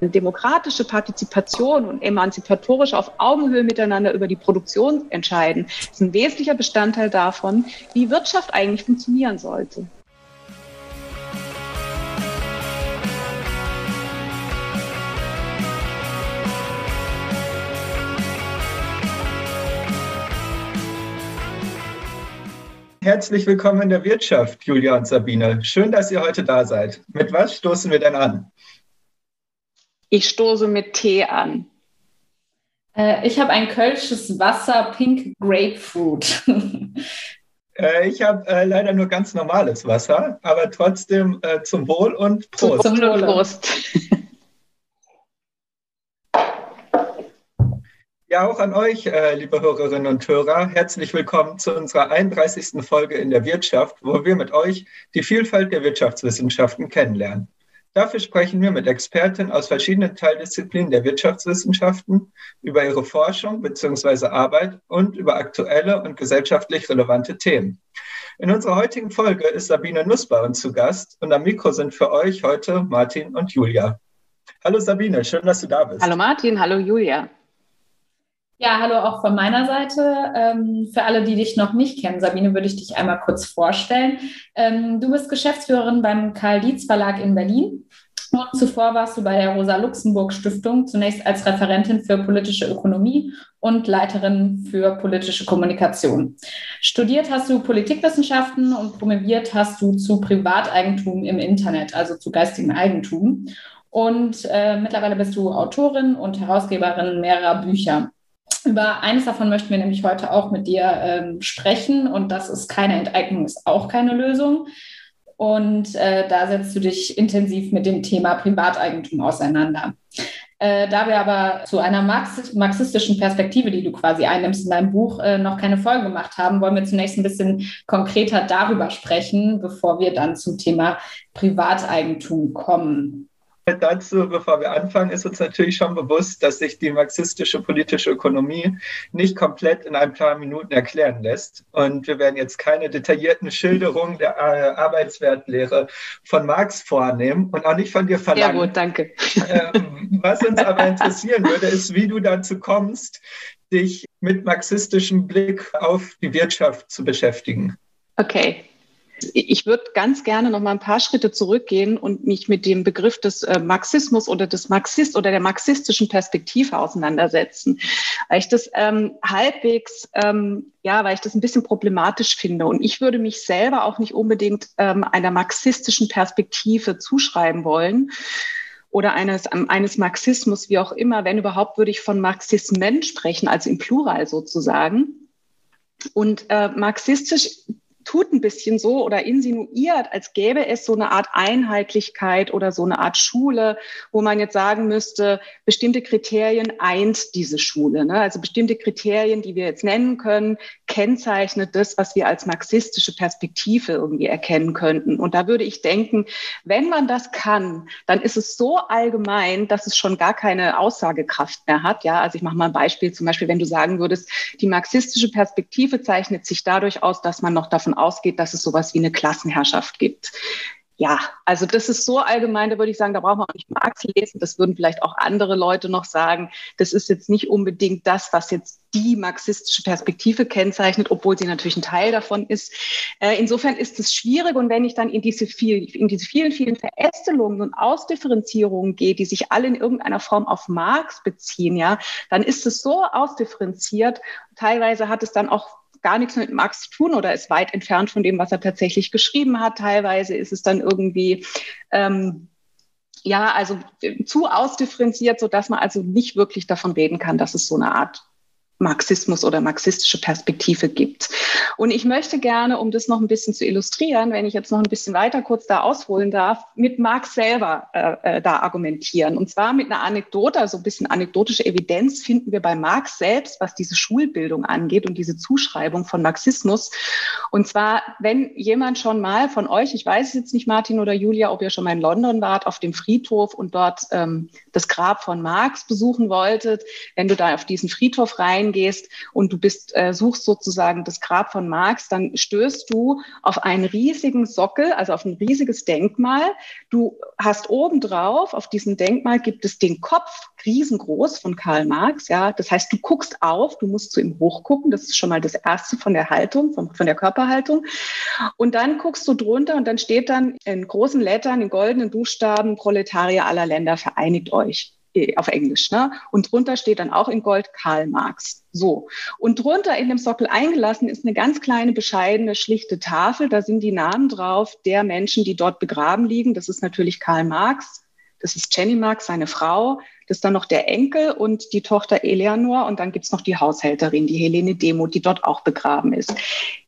demokratische Partizipation und emanzipatorisch auf Augenhöhe miteinander über die Produktion entscheiden, ist ein wesentlicher Bestandteil davon, wie Wirtschaft eigentlich funktionieren sollte. Herzlich willkommen in der Wirtschaft, Julia und Sabine. Schön, dass ihr heute da seid. Mit was stoßen wir denn an? Ich stoße mit Tee an. Äh, ich habe ein kölsches Wasser Pink Grapefruit. äh, ich habe äh, leider nur ganz normales Wasser, aber trotzdem äh, zum Wohl und Prost. Zum Wohl und Prost. Ja, auch an euch, äh, liebe Hörerinnen und Hörer, herzlich willkommen zu unserer 31. Folge in der Wirtschaft, wo wir mit euch die Vielfalt der Wirtschaftswissenschaften kennenlernen. Dafür sprechen wir mit Experten aus verschiedenen Teildisziplinen der Wirtschaftswissenschaften über ihre Forschung bzw. Arbeit und über aktuelle und gesellschaftlich relevante Themen. In unserer heutigen Folge ist Sabine Nuss zu Gast und am Mikro sind für euch heute Martin und Julia. Hallo Sabine, schön, dass du da bist. Hallo Martin, hallo Julia. Ja, hallo auch von meiner Seite. Ähm, für alle, die dich noch nicht kennen, Sabine, würde ich dich einmal kurz vorstellen. Ähm, du bist Geschäftsführerin beim Karl Dietz Verlag in Berlin. Und zuvor warst du bei der Rosa-Luxemburg-Stiftung zunächst als Referentin für politische Ökonomie und Leiterin für politische Kommunikation. Studiert hast du Politikwissenschaften und promoviert hast du zu Privateigentum im Internet, also zu geistigem Eigentum. Und äh, mittlerweile bist du Autorin und Herausgeberin mehrerer Bücher. Über eines davon möchten wir nämlich heute auch mit dir ähm, sprechen und das ist keine Enteignung, ist auch keine Lösung. Und äh, da setzt du dich intensiv mit dem Thema Privateigentum auseinander. Äh, da wir aber zu einer marxistischen Perspektive, die du quasi einnimmst in deinem Buch, äh, noch keine Folge gemacht haben, wollen wir zunächst ein bisschen konkreter darüber sprechen, bevor wir dann zum Thema Privateigentum kommen. Dazu, bevor wir anfangen, ist uns natürlich schon bewusst, dass sich die marxistische politische Ökonomie nicht komplett in ein paar Minuten erklären lässt. Und wir werden jetzt keine detaillierten Schilderungen der äh, Arbeitswertlehre von Marx vornehmen und auch nicht von dir verlangen. Ja gut, danke. Ähm, was uns aber interessieren würde, ist, wie du dazu kommst, dich mit marxistischem Blick auf die Wirtschaft zu beschäftigen. Okay, ich würde ganz gerne noch mal ein paar Schritte zurückgehen und mich mit dem Begriff des äh, Marxismus oder des Marxist oder der marxistischen Perspektive auseinandersetzen, weil ich das ähm, halbwegs, ähm, ja, weil ich das ein bisschen problematisch finde. Und ich würde mich selber auch nicht unbedingt ähm, einer marxistischen Perspektive zuschreiben wollen oder eines, ähm, eines Marxismus, wie auch immer. Wenn überhaupt, würde ich von Marxismen sprechen, also im Plural sozusagen. Und äh, marxistisch tut ein bisschen so oder insinuiert, als gäbe es so eine Art Einheitlichkeit oder so eine Art Schule, wo man jetzt sagen müsste, bestimmte Kriterien eint diese Schule. Ne? Also bestimmte Kriterien, die wir jetzt nennen können, kennzeichnet das, was wir als marxistische Perspektive irgendwie erkennen könnten. Und da würde ich denken, wenn man das kann, dann ist es so allgemein, dass es schon gar keine Aussagekraft mehr hat. Ja, also ich mache mal ein Beispiel, zum Beispiel, wenn du sagen würdest, die marxistische Perspektive zeichnet sich dadurch aus, dass man noch davon ausgeht, dass es sowas wie eine Klassenherrschaft gibt. Ja, also das ist so allgemein, da würde ich sagen, da brauchen wir auch nicht Marx lesen. Das würden vielleicht auch andere Leute noch sagen. Das ist jetzt nicht unbedingt das, was jetzt die marxistische Perspektive kennzeichnet, obwohl sie natürlich ein Teil davon ist. Äh, insofern ist es schwierig. Und wenn ich dann in diese, viel, in diese vielen, vielen Verästelungen und Ausdifferenzierungen gehe, die sich alle in irgendeiner Form auf Marx beziehen, ja, dann ist es so ausdifferenziert. Teilweise hat es dann auch gar nichts mit Marx zu tun oder ist weit entfernt von dem, was er tatsächlich geschrieben hat. Teilweise ist es dann irgendwie ähm, ja, also zu ausdifferenziert, so dass man also nicht wirklich davon reden kann, dass es so eine Art Marxismus oder marxistische Perspektive gibt. Und ich möchte gerne, um das noch ein bisschen zu illustrieren, wenn ich jetzt noch ein bisschen weiter kurz da ausholen darf, mit Marx selber äh, äh, da argumentieren. Und zwar mit einer Anekdote, also ein bisschen anekdotische Evidenz finden wir bei Marx selbst, was diese Schulbildung angeht und diese Zuschreibung von Marxismus. Und zwar, wenn jemand schon mal von euch, ich weiß jetzt nicht, Martin oder Julia, ob ihr schon mal in London wart, auf dem Friedhof und dort ähm, das Grab von Marx besuchen wolltet, wenn du da auf diesen Friedhof rein reingehst und du bist, äh, suchst sozusagen das Grab von Marx, dann stößt du auf einen riesigen Sockel, also auf ein riesiges Denkmal. Du hast obendrauf, auf diesem Denkmal gibt es den Kopf, riesengroß von Karl Marx, ja. Das heißt, du guckst auf, du musst zu ihm hochgucken. Das ist schon mal das erste von der Haltung, von, von der Körperhaltung. Und dann guckst du drunter und dann steht dann in großen Lettern, in goldenen Buchstaben, Proletarier aller Länder, vereinigt euch auf Englisch. Ne? Und drunter steht dann auch in Gold Karl Marx. So. Und drunter in dem Sockel eingelassen ist eine ganz kleine, bescheidene, schlichte Tafel. Da sind die Namen drauf der Menschen, die dort begraben liegen. Das ist natürlich Karl Marx. Das ist Jenny Marx, seine Frau. Das ist dann noch der Enkel und die Tochter Eleanor und dann gibt's noch die Haushälterin, die Helene Demo, die dort auch begraben ist.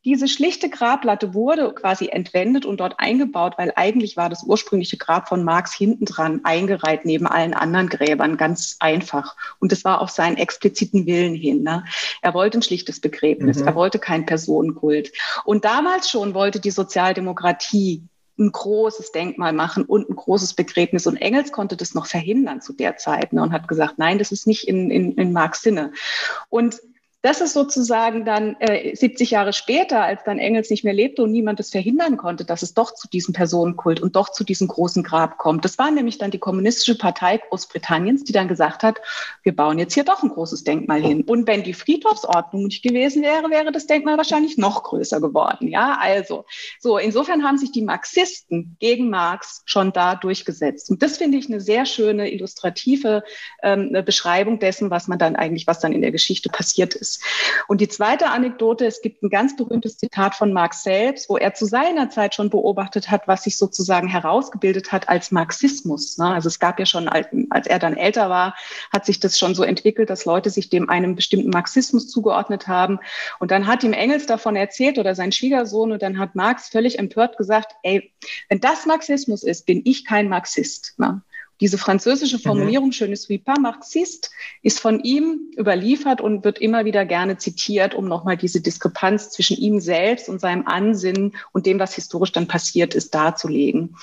Diese schlichte Grabplatte wurde quasi entwendet und dort eingebaut, weil eigentlich war das ursprüngliche Grab von Marx hinten dran eingereiht neben allen anderen Gräbern, ganz einfach. Und es war auf seinen expliziten Willen hin. Ne? Er wollte ein schlichtes Begräbnis, mhm. er wollte kein Personenkult. Und damals schon wollte die Sozialdemokratie ein großes Denkmal machen und ein großes Begräbnis. Und Engels konnte das noch verhindern zu der Zeit ne, und hat gesagt, nein, das ist nicht in, in, in Marx Sinne. Und das ist sozusagen dann äh, 70 Jahre später, als dann Engels nicht mehr lebte und niemand es verhindern konnte, dass es doch zu diesem Personenkult und doch zu diesem großen Grab kommt. Das war nämlich dann die Kommunistische Partei Großbritanniens, die dann gesagt hat, wir bauen jetzt hier doch ein großes Denkmal hin. Und wenn die Friedhofsordnung nicht gewesen wäre, wäre das Denkmal wahrscheinlich noch größer geworden. Ja, also so insofern haben sich die Marxisten gegen Marx schon da durchgesetzt. Und das finde ich eine sehr schöne illustrative ähm, Beschreibung dessen, was man dann eigentlich, was dann in der Geschichte passiert ist. Und die zweite Anekdote, es gibt ein ganz berühmtes Zitat von Marx selbst, wo er zu seiner Zeit schon beobachtet hat, was sich sozusagen herausgebildet hat als Marxismus. Ne? Also es gab ja schon, als er dann älter war, hat sich das schon so entwickelt, dass Leute sich dem einem bestimmten Marxismus zugeordnet haben. Und dann hat ihm Engels davon erzählt oder sein Schwiegersohn und dann hat Marx völlig empört gesagt, ey, wenn das Marxismus ist, bin ich kein Marxist. Ne? Diese französische mhm. Formulierung, mhm. je ne suis pas marxiste, ist von ihm überliefert und wird immer wieder gerne zitiert, um nochmal diese Diskrepanz zwischen ihm selbst und seinem Ansinnen und dem, was historisch dann passiert ist, darzulegen.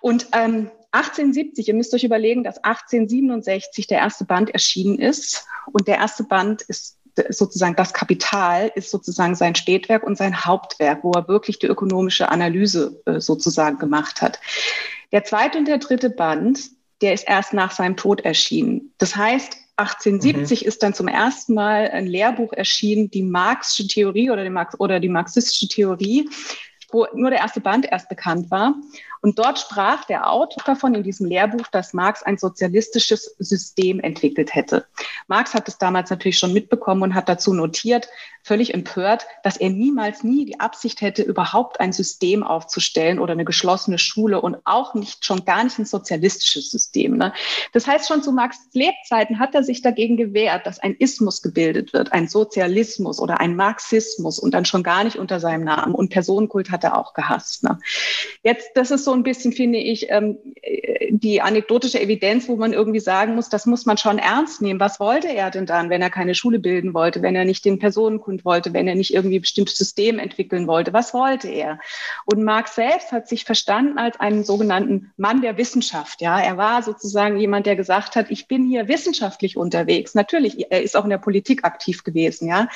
Und ähm, 1870, ihr müsst euch überlegen, dass 1867 der erste Band erschienen ist und der erste Band ist sozusagen das Kapital ist sozusagen sein Spätwerk und sein Hauptwerk, wo er wirklich die ökonomische Analyse äh, sozusagen gemacht hat. Der zweite und der dritte Band, der ist erst nach seinem Tod erschienen. Das heißt, 1870 mhm. ist dann zum ersten Mal ein Lehrbuch erschienen, die Marxische Theorie oder die, Marx oder die marxistische Theorie, wo nur der erste Band erst bekannt war. Und dort sprach der Autor davon in diesem Lehrbuch, dass Marx ein sozialistisches System entwickelt hätte. Marx hat es damals natürlich schon mitbekommen und hat dazu notiert, völlig empört, dass er niemals nie die Absicht hätte, überhaupt ein System aufzustellen oder eine geschlossene Schule und auch nicht, schon gar nicht ein sozialistisches System. Ne? Das heißt, schon zu Marx Lebzeiten hat er sich dagegen gewehrt, dass ein Ismus gebildet wird, ein Sozialismus oder ein Marxismus und dann schon gar nicht unter seinem Namen. Und Personenkult hat er auch gehasst. Ne? Jetzt, das ist so ein bisschen, finde ich, ähm, die anekdotische Evidenz, wo man irgendwie sagen muss, das muss man schon ernst nehmen. Was wollte er denn dann, wenn er keine Schule bilden wollte, wenn er nicht den Personenkult wollte, wenn er nicht irgendwie ein bestimmtes System entwickeln wollte? Was wollte er? Und Marx selbst hat sich verstanden als einen sogenannten Mann der Wissenschaft. Ja, er war sozusagen jemand, der gesagt hat, ich bin hier wissenschaftlich unterwegs. Natürlich, er ist auch in der Politik aktiv gewesen. Ja,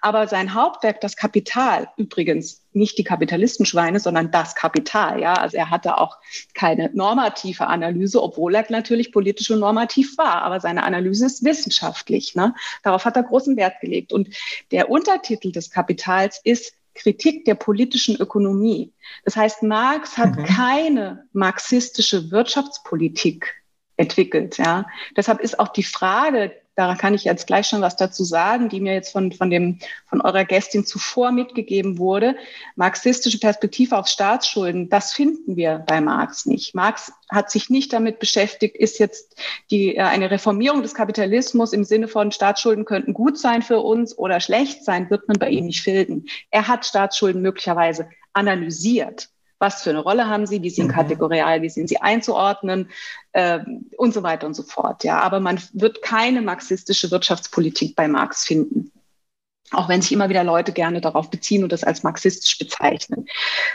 aber sein Hauptwerk, das Kapital, übrigens, nicht die Kapitalistenschweine, sondern das Kapital. Ja, also er hatte auch keine normative Analyse, obwohl er natürlich politisch und normativ war. Aber seine Analyse ist wissenschaftlich. Ne? Darauf hat er großen Wert gelegt. Und der Untertitel des Kapitals ist Kritik der politischen Ökonomie. Das heißt, Marx hat mhm. keine marxistische Wirtschaftspolitik entwickelt. Ja. Deshalb ist auch die Frage da kann ich jetzt gleich schon was dazu sagen, die mir jetzt von, von, dem, von eurer Gästin zuvor mitgegeben wurde. Marxistische Perspektive auf Staatsschulden, das finden wir bei Marx nicht. Marx hat sich nicht damit beschäftigt, ist jetzt die, äh, eine Reformierung des Kapitalismus im Sinne von Staatsschulden könnten gut sein für uns oder schlecht sein, wird man bei ihm nicht finden. Er hat Staatsschulden möglicherweise analysiert was für eine Rolle haben sie, wie sind mhm. kategorial, wie sind sie einzuordnen äh, und so weiter und so fort. Ja, aber man wird keine marxistische Wirtschaftspolitik bei Marx finden. Auch wenn sich immer wieder Leute gerne darauf beziehen und das als marxistisch bezeichnen.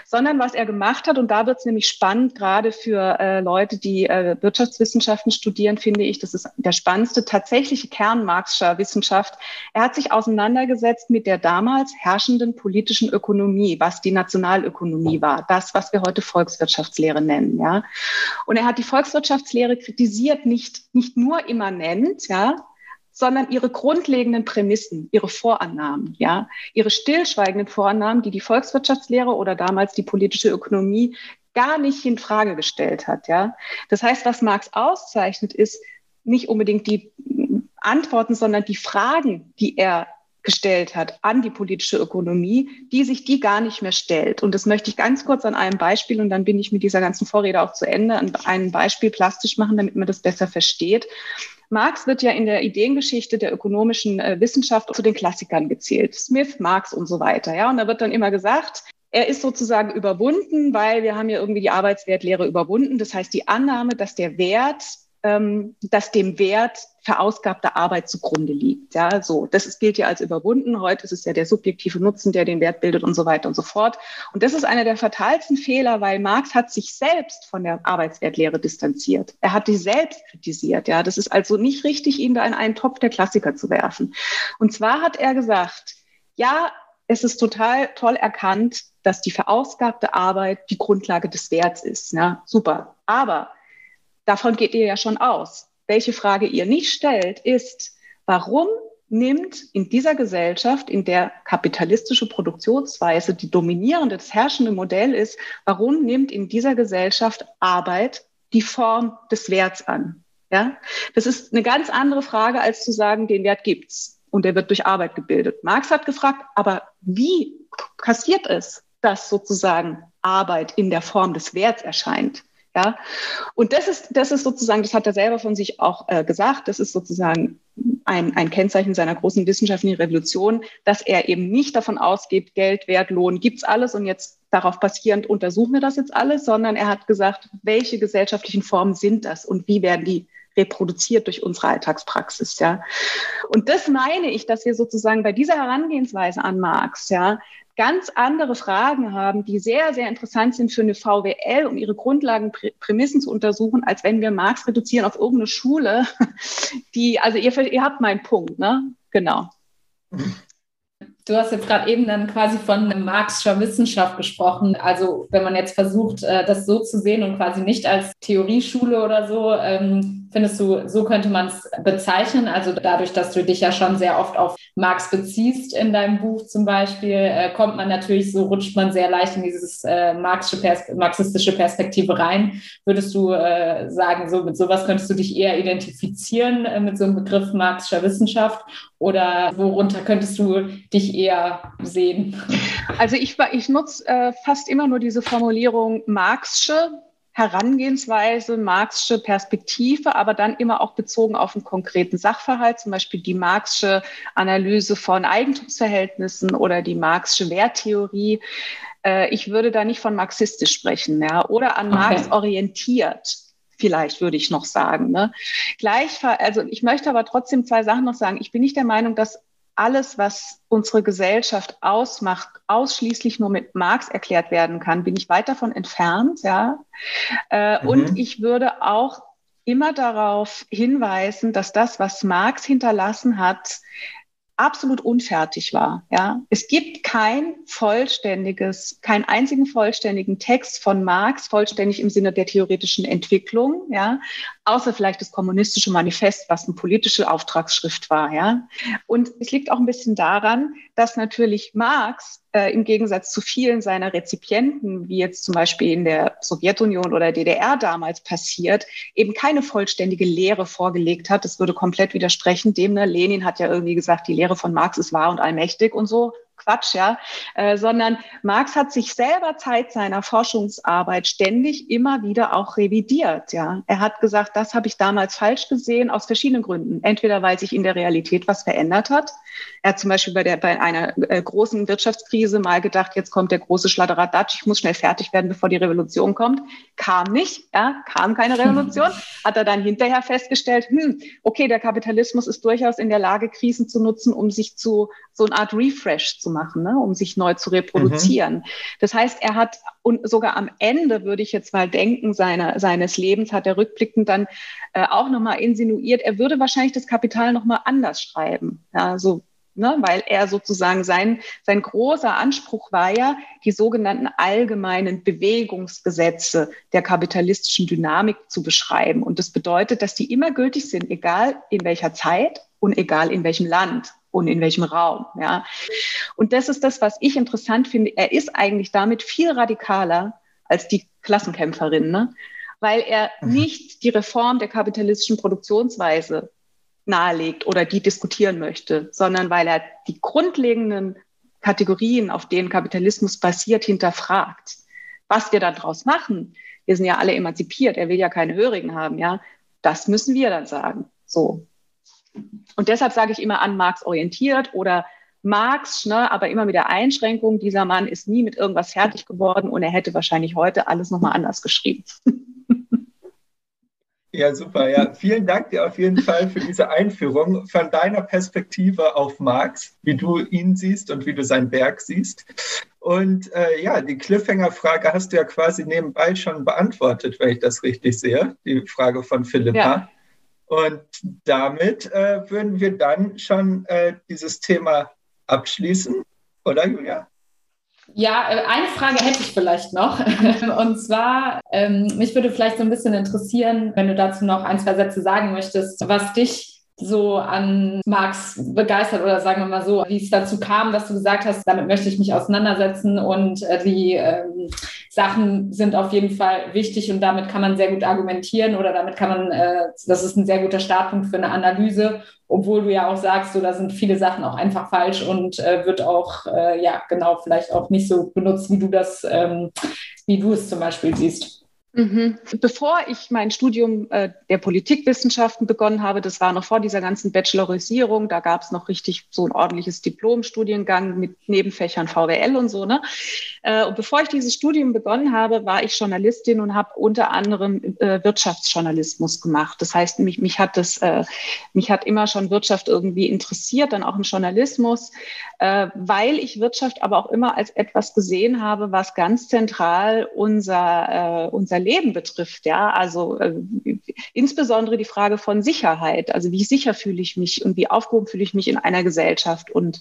Sondern was er gemacht hat, und da wird es nämlich spannend, gerade für äh, Leute, die äh, Wirtschaftswissenschaften studieren, finde ich, das ist der spannendste tatsächliche Kern Marxischer Wissenschaft. Er hat sich auseinandergesetzt mit der damals herrschenden politischen Ökonomie, was die Nationalökonomie war, das, was wir heute Volkswirtschaftslehre nennen. Ja? Und er hat die Volkswirtschaftslehre kritisiert, nicht, nicht nur immanent, ja, sondern ihre grundlegenden Prämissen, ihre Vorannahmen, ja, ihre stillschweigenden Vorannahmen, die die Volkswirtschaftslehre oder damals die politische Ökonomie gar nicht in Frage gestellt hat, ja. Das heißt, was Marx auszeichnet, ist nicht unbedingt die Antworten, sondern die Fragen, die er gestellt hat an die politische Ökonomie, die sich die gar nicht mehr stellt. Und das möchte ich ganz kurz an einem Beispiel, und dann bin ich mit dieser ganzen Vorrede auch zu Ende, an einem Beispiel plastisch machen, damit man das besser versteht. Marx wird ja in der Ideengeschichte der ökonomischen äh, Wissenschaft zu den Klassikern gezählt. Smith, Marx und so weiter. Ja, und da wird dann immer gesagt, er ist sozusagen überwunden, weil wir haben ja irgendwie die Arbeitswertlehre überwunden. Das heißt, die Annahme, dass der Wert ähm, dass dem Wert verausgabter Arbeit zugrunde liegt. Ja, so. Das ist, gilt ja als überwunden. Heute ist es ja der subjektive Nutzen, der den Wert bildet und so weiter und so fort. Und das ist einer der fatalsten Fehler, weil Marx hat sich selbst von der Arbeitswertlehre distanziert. Er hat die selbst kritisiert. Ja, das ist also nicht richtig, ihn da in einen Topf der Klassiker zu werfen. Und zwar hat er gesagt, ja, es ist total toll erkannt, dass die verausgabte Arbeit die Grundlage des Werts ist. Ja, super. Aber Davon geht ihr ja schon aus. Welche Frage ihr nicht stellt, ist, warum nimmt in dieser Gesellschaft, in der kapitalistische Produktionsweise die dominierende, das herrschende Modell ist, warum nimmt in dieser Gesellschaft Arbeit die Form des Werts an? Ja, das ist eine ganz andere Frage, als zu sagen, den Wert gibt's und der wird durch Arbeit gebildet. Marx hat gefragt, aber wie kassiert es, dass sozusagen Arbeit in der Form des Werts erscheint? Ja, und das ist, das ist sozusagen, das hat er selber von sich auch äh, gesagt, das ist sozusagen ein, ein Kennzeichen seiner großen wissenschaftlichen Revolution, dass er eben nicht davon ausgeht, Geld, Wert, Lohn, gibt's alles und jetzt darauf basierend untersuchen wir das jetzt alles, sondern er hat gesagt, welche gesellschaftlichen Formen sind das und wie werden die reproduziert durch unsere Alltagspraxis, ja. Und das meine ich, dass wir sozusagen bei dieser Herangehensweise an Marx, ja, ganz andere Fragen haben, die sehr, sehr interessant sind für eine VWL, um ihre Grundlagenprämissen zu untersuchen, als wenn wir Marx reduzieren auf irgendeine Schule, die, also ihr, ihr habt meinen Punkt, ne? Genau. Du hast jetzt gerade eben dann quasi von Marxischer Wissenschaft gesprochen. Also wenn man jetzt versucht, äh, das so zu sehen und quasi nicht als Theorieschule oder so, ähm, findest du, so könnte man es bezeichnen? Also dadurch, dass du dich ja schon sehr oft auf Marx beziehst in deinem Buch zum Beispiel, äh, kommt man natürlich, so rutscht man sehr leicht in dieses äh, marxistische Perspektive rein. Würdest du sagen, so mit sowas könntest du dich eher identifizieren mit so einem Begriff marxischer Wissenschaft? Oder worunter könntest du dich eher sehen? Also ich, ich nutze äh, fast immer nur diese Formulierung Marxische Herangehensweise, Marxische Perspektive, aber dann immer auch bezogen auf einen konkreten Sachverhalt, zum Beispiel die Marxische Analyse von Eigentumsverhältnissen oder die Marxische Werttheorie. Äh, ich würde da nicht von marxistisch sprechen, ja, oder an okay. Marx orientiert vielleicht würde ich noch sagen. Ne? Gleich, also ich möchte aber trotzdem zwei Sachen noch sagen. Ich bin nicht der Meinung, dass alles, was unsere Gesellschaft ausmacht, ausschließlich nur mit Marx erklärt werden kann, bin ich weit davon entfernt, ja. Äh, mhm. Und ich würde auch immer darauf hinweisen, dass das, was Marx hinterlassen hat, absolut unfertig war. Ja, es gibt kein vollständiges, keinen einzigen vollständigen Text von Marx, vollständig im Sinne der theoretischen Entwicklung. Ja, außer vielleicht das kommunistische Manifest, was eine politische Auftragsschrift war. Ja, und es liegt auch ein bisschen daran, dass natürlich Marx äh, im Gegensatz zu vielen seiner Rezipienten, wie jetzt zum Beispiel in der Sowjetunion oder DDR damals passiert, eben keine vollständige Lehre vorgelegt hat. Das würde komplett widersprechen dem. Ne? Lenin hat ja irgendwie gesagt, die Lehre von Marx ist wahr und allmächtig und so. Quatsch, ja, äh, sondern Marx hat sich selber Zeit seiner Forschungsarbeit ständig immer wieder auch revidiert, ja. Er hat gesagt, das habe ich damals falsch gesehen aus verschiedenen Gründen. Entweder weil sich in der Realität was verändert hat, Er hat zum Beispiel bei, der, bei einer äh, großen Wirtschaftskrise mal gedacht, jetzt kommt der große Schladderadatsch, ich muss schnell fertig werden, bevor die Revolution kommt. Kam nicht, ja, kam keine Revolution. Hat er dann hinterher festgestellt, hm, okay, der Kapitalismus ist durchaus in der Lage, Krisen zu nutzen, um sich zu so eine Art Refresh zu machen, ne, um sich neu zu reproduzieren. Mhm. Das heißt, er hat und sogar am Ende würde ich jetzt mal denken, seine, seines Lebens hat er rückblickend dann äh, auch nochmal insinuiert, er würde wahrscheinlich das Kapital nochmal anders schreiben. Ja, so Ne, weil er sozusagen sein, sein großer Anspruch war ja, die sogenannten allgemeinen Bewegungsgesetze der kapitalistischen Dynamik zu beschreiben. Und das bedeutet, dass die immer gültig sind, egal in welcher Zeit und egal in welchem Land und in welchem Raum. Ja. Und das ist das, was ich interessant finde. Er ist eigentlich damit viel radikaler als die Klassenkämpferin, ne? weil er mhm. nicht die Reform der kapitalistischen Produktionsweise nahelegt oder die diskutieren möchte, sondern weil er die grundlegenden Kategorien, auf denen Kapitalismus basiert, hinterfragt. Was wir daraus machen, wir sind ja alle emanzipiert, er will ja keine Hörigen haben, ja, das müssen wir dann sagen. So. Und deshalb sage ich immer an Marx orientiert oder Marx, ne, aber immer mit der Einschränkung, dieser Mann ist nie mit irgendwas fertig geworden und er hätte wahrscheinlich heute alles nochmal anders geschrieben. Ja, super. Ja, vielen Dank dir auf jeden Fall für diese Einführung von deiner Perspektive auf Marx, wie du ihn siehst und wie du sein Werk siehst. Und äh, ja, die Cliffhanger-Frage hast du ja quasi nebenbei schon beantwortet, wenn ich das richtig sehe, die Frage von Philippa. Ja. Und damit äh, würden wir dann schon äh, dieses Thema abschließen, oder Julia? Ja, äh, eine Frage hätte ich vielleicht noch. Und zwar, ähm, mich würde vielleicht so ein bisschen interessieren, wenn du dazu noch ein, zwei Sätze sagen möchtest, was dich so an Marx begeistert oder sagen wir mal so, wie es dazu kam, dass du gesagt hast, damit möchte ich mich auseinandersetzen und äh, die ähm, Sachen sind auf jeden Fall wichtig und damit kann man sehr gut argumentieren oder damit kann man, äh, das ist ein sehr guter Startpunkt für eine Analyse, obwohl du ja auch sagst, so da sind viele Sachen auch einfach falsch und äh, wird auch, äh, ja, genau, vielleicht auch nicht so benutzt, wie du das, ähm, wie du es zum Beispiel siehst. Mhm. Bevor ich mein Studium äh, der Politikwissenschaften begonnen habe, das war noch vor dieser ganzen Bachelorisierung, da gab es noch richtig so ein ordentliches Diplomstudiengang mit Nebenfächern VWL und so. Ne? Äh, und bevor ich dieses Studium begonnen habe, war ich Journalistin und habe unter anderem äh, Wirtschaftsjournalismus gemacht. Das heißt, mich, mich hat das, mich hat immer schon Wirtschaft irgendwie interessiert, dann auch im Journalismus, äh, weil ich Wirtschaft aber auch immer als etwas gesehen habe, was ganz zentral unser, äh, unser Leben betrifft. Ja, also äh, insbesondere die Frage von Sicherheit. Also wie sicher fühle ich mich und wie aufgehoben fühle ich mich in einer Gesellschaft. Und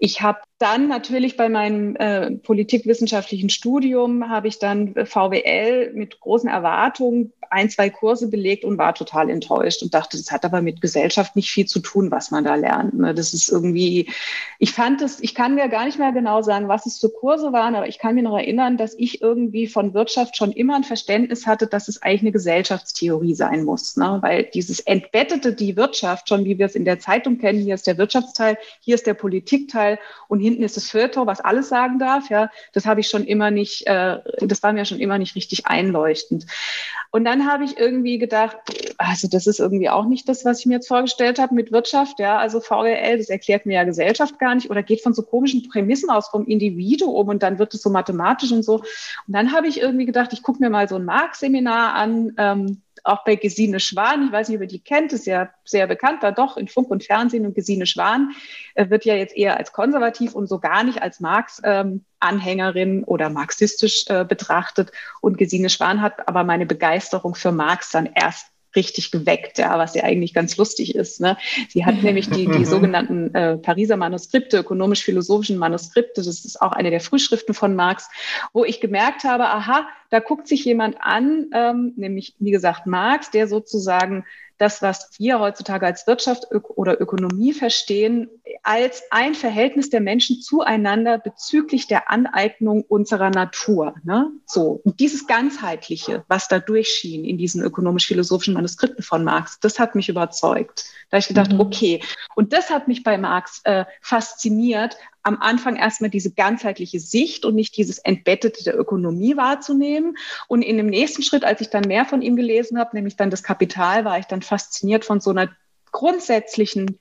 ich habe dann natürlich bei meinem äh, politikwissenschaftlichen Studium habe ich dann VWL mit großen Erwartungen ein, zwei Kurse belegt und war total enttäuscht und dachte, das hat aber mit Gesellschaft nicht viel zu tun, was man da lernt. Ne? Das ist irgendwie, ich fand es, ich kann mir gar nicht mehr genau sagen, was es für Kurse waren, aber ich kann mir noch erinnern, dass ich irgendwie von Wirtschaft schon immer ein Verständnis hatte, dass es eigentlich eine Gesellschaftstheorie sein muss. Ne? Weil dieses Entbettete, die Wirtschaft, schon wie wir es in der Zeitung kennen, hier ist der Wirtschaftsteil, hier ist der Politikteil und hinten ist das Feuilleton, was alles sagen darf, ja, das habe ich schon immer nicht, äh, das war mir schon immer nicht richtig einleuchtend. Und dann habe ich irgendwie gedacht, also das ist irgendwie auch nicht das, was ich mir jetzt vorgestellt habe mit Wirtschaft. Ja, also VWL, das erklärt mir ja Gesellschaft gar nicht oder geht von so komischen Prämissen aus vom Individuum und dann wird es so mathematisch und so. Und dann habe ich irgendwie gedacht, ich gucke mir mal so ein Marx-Seminar an. Ähm, auch bei Gesine Schwan, ich weiß nicht, ob ihr die kennt, ist ja sehr bekannt, da doch in Funk und Fernsehen und Gesine Schwan äh, wird ja jetzt eher als konservativ und so gar nicht als Marx-Anhängerin ähm, oder marxistisch äh, betrachtet. Und Gesine Schwan hat aber meine Begeisterung für Marx dann erst richtig geweckt, ja, was ja eigentlich ganz lustig ist. Ne? Sie hat nämlich die, die sogenannten äh, Pariser Manuskripte, ökonomisch-philosophischen Manuskripte, das ist auch eine der Frühschriften von Marx, wo ich gemerkt habe, aha, da guckt sich jemand an, ähm, nämlich wie gesagt Marx, der sozusagen das, was wir heutzutage als Wirtschaft oder Ökonomie verstehen, als ein Verhältnis der Menschen zueinander bezüglich der Aneignung unserer Natur. Ne? So, und dieses Ganzheitliche, was da durchschien in diesen ökonomisch-philosophischen Manuskripten von Marx, das hat mich überzeugt. Da habe ich gedacht, mhm. okay. Und das hat mich bei Marx äh, fasziniert, am Anfang erstmal diese ganzheitliche Sicht und nicht dieses Entbettete der Ökonomie wahrzunehmen. Und in dem nächsten Schritt, als ich dann mehr von ihm gelesen habe, nämlich dann das Kapital, war ich dann fasziniert von so einer grundsätzlichen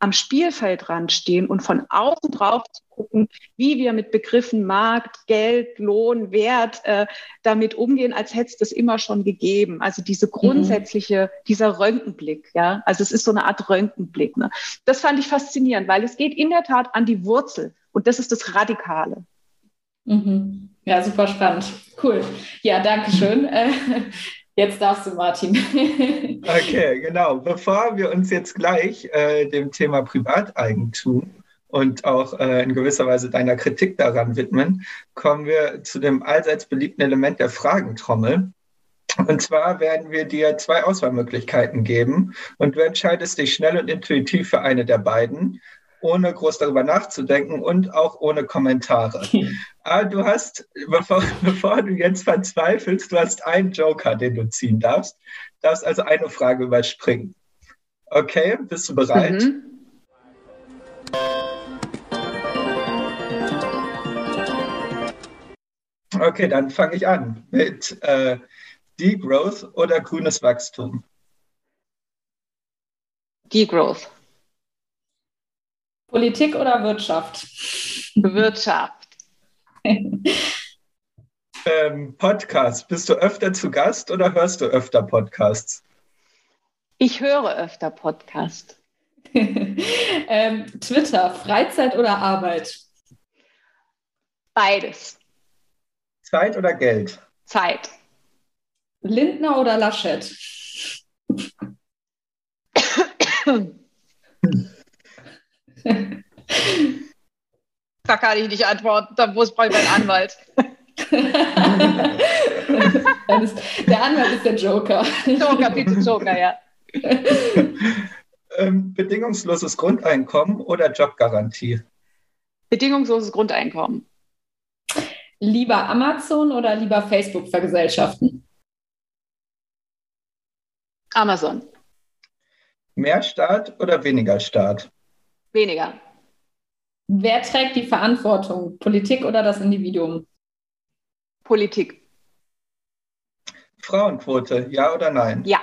am Spielfeldrand stehen und von außen drauf zu gucken, wie wir mit Begriffen Markt, Geld, Lohn, Wert äh, damit umgehen, als hätte es das immer schon gegeben. Also diese mhm. grundsätzliche, mhm. dieser Röntgenblick, ja. Also es ist so eine Art Röntgenblick. Ne? Das fand ich faszinierend, weil es geht in der Tat an die Wurzel und das ist das Radikale. Mhm. Ja, super spannend. Cool. Ja, danke schön. Jetzt darfst du, Martin. okay, genau. Bevor wir uns jetzt gleich äh, dem Thema Privateigentum und auch äh, in gewisser Weise deiner Kritik daran widmen, kommen wir zu dem allseits beliebten Element der Fragentrommel. Und zwar werden wir dir zwei Auswahlmöglichkeiten geben und du entscheidest dich schnell und intuitiv für eine der beiden ohne groß darüber nachzudenken und auch ohne Kommentare. Aber du hast, bevor, bevor, du jetzt verzweifelst, du hast einen Joker, den du ziehen darfst. Du darfst also eine Frage überspringen. Okay, bist du bereit? Mhm. Okay, dann fange ich an mit äh, Degrowth oder grünes Wachstum. Degrowth. Politik oder Wirtschaft? Wirtschaft. Ähm, Podcast. Bist du öfter zu Gast oder hörst du öfter Podcasts? Ich höre öfter Podcast. ähm, Twitter, Freizeit oder Arbeit? Beides. Zeit oder Geld? Zeit. Lindner oder Laschet? da kann ich nicht antworten, da muss ich meinen Anwalt. der Anwalt ist der Joker. Joker, bitte Joker, ja. Ähm, bedingungsloses Grundeinkommen oder Jobgarantie? Bedingungsloses Grundeinkommen. Lieber Amazon oder lieber Facebook vergesellschaften? Amazon. Mehr Staat oder weniger Staat? Weniger. Wer trägt die Verantwortung? Politik oder das Individuum? Politik. Frauenquote, ja oder nein? Ja.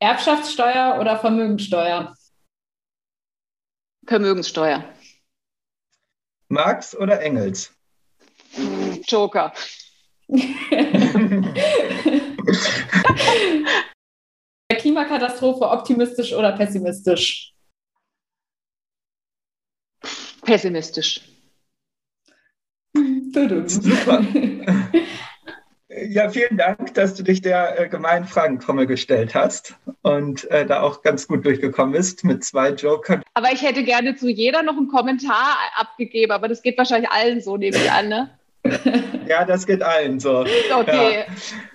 Erbschaftssteuer oder Vermögensteuer? Vermögenssteuer. Marx oder Engels? Joker. Klimakatastrophe optimistisch oder pessimistisch? Pessimistisch. Super. Ja, vielen Dank, dass du dich der äh, gemeinen Fragentrommel gestellt hast und äh, da auch ganz gut durchgekommen bist mit zwei Jokern. Aber ich hätte gerne zu jeder noch einen Kommentar abgegeben, aber das geht wahrscheinlich allen so, nehme ich an, ne? Ja, das geht allen so. Okay.